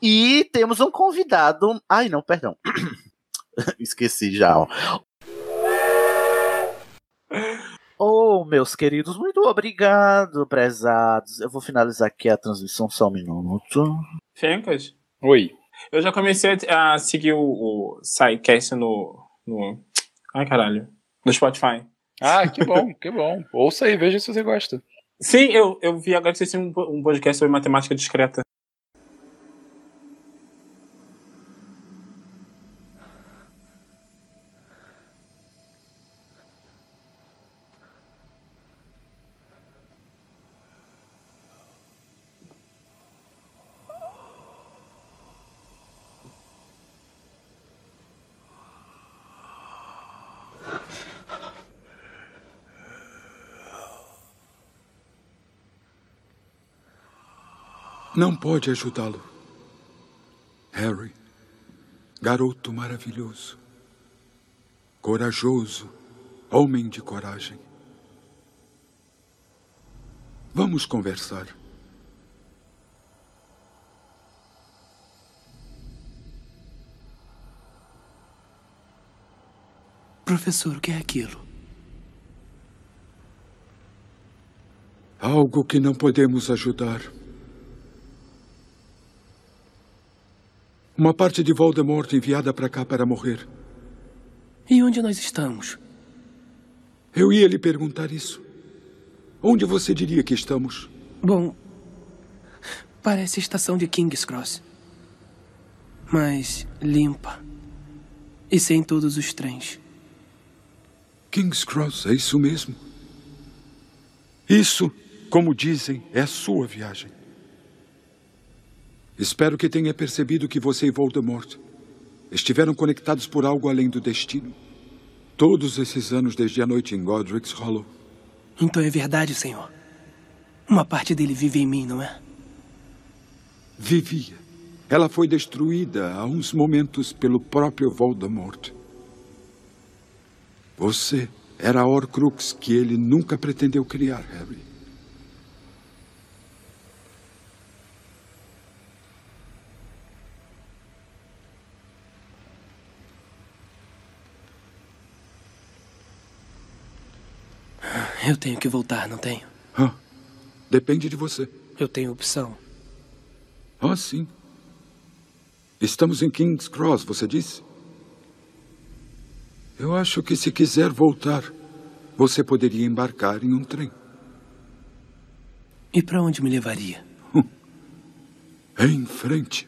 E temos um convidado. Ai, não, perdão. (coughs) Esqueci já. Ó. Oh, meus queridos, muito obrigado, prezados. Eu vou finalizar aqui a transmissão só um minuto. Fencas, Oi. Eu já comecei a a seguir o, o SciCast no, no. Ai, caralho. No Spotify. Ah, que bom, que bom. Ouça aí, veja se você gosta. Sim, eu, eu vi agora que vocês um, po- um podcast sobre matemática discreta. Não pode ajudá-lo. Harry, garoto maravilhoso, corajoso, homem de coragem. Vamos conversar. Professor, o que é aquilo? Algo que não podemos ajudar. Uma parte de Voldemort enviada para cá para morrer. E onde nós estamos? Eu ia lhe perguntar isso. Onde você diria que estamos? Bom, parece a estação de King's Cross. Mas limpa. E sem todos os trens. King's Cross, é isso mesmo. Isso, como dizem, é a sua viagem. Espero que tenha percebido que você e Voldemort estiveram conectados por algo além do destino. Todos esses anos desde a noite em Godric's Hollow. Então é verdade, senhor. Uma parte dele vive em mim, não é? Vivia. Ela foi destruída há uns momentos pelo próprio Voldemort. Você era a Horcrux que ele nunca pretendeu criar, Harry. Eu tenho que voltar, não tenho? Hã? Depende de você. Eu tenho opção. Ah, sim. Estamos em King's Cross, você disse? Eu acho que se quiser voltar, você poderia embarcar em um trem. E para onde me levaria? (laughs) Em frente.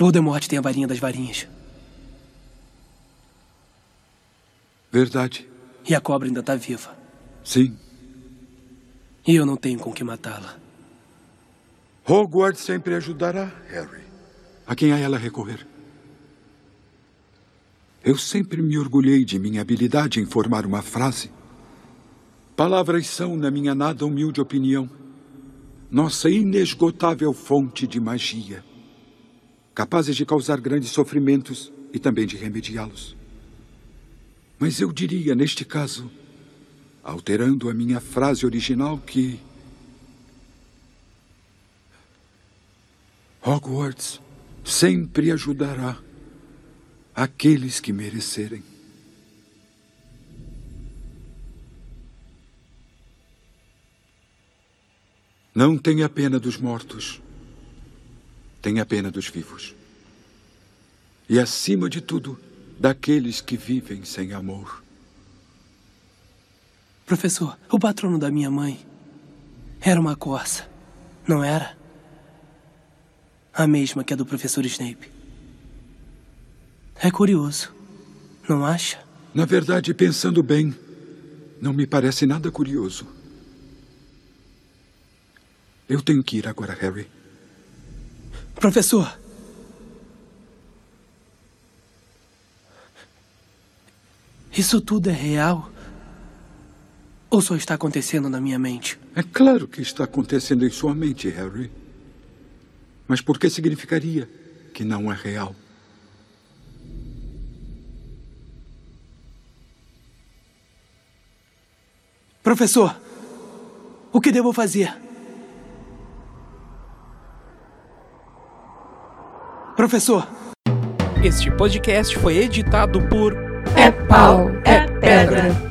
Voldemort tem a varinha das varinhas. Verdade. E a cobra ainda tá viva. Sim. E eu não tenho com que matá-la. Hogwarts sempre ajudará, Harry. A quem a ela recorrer. Eu sempre me orgulhei de minha habilidade em formar uma frase. Palavras são, na minha nada humilde opinião, nossa inesgotável fonte de magia, capazes de causar grandes sofrimentos e também de remediá-los. Mas eu diria, neste caso, alterando a minha frase original, que Hogwarts sempre ajudará aqueles que merecerem. Não tenha pena dos mortos. Tenha pena dos vivos. E, acima de tudo, daqueles que vivem sem amor. Professor, o patrono da minha mãe era uma corça, não era? A mesma que a do professor Snape. É curioso, não acha? Na verdade, pensando bem, não me parece nada curioso. Eu tenho que ir agora, Harry. Professor! Isso tudo é real? Ou só está acontecendo na minha mente? É claro que está acontecendo em sua mente, Harry. Mas por que significaria que não é real? Professor, o que devo fazer? Professor. Este podcast foi editado por É Pau, é Pedra.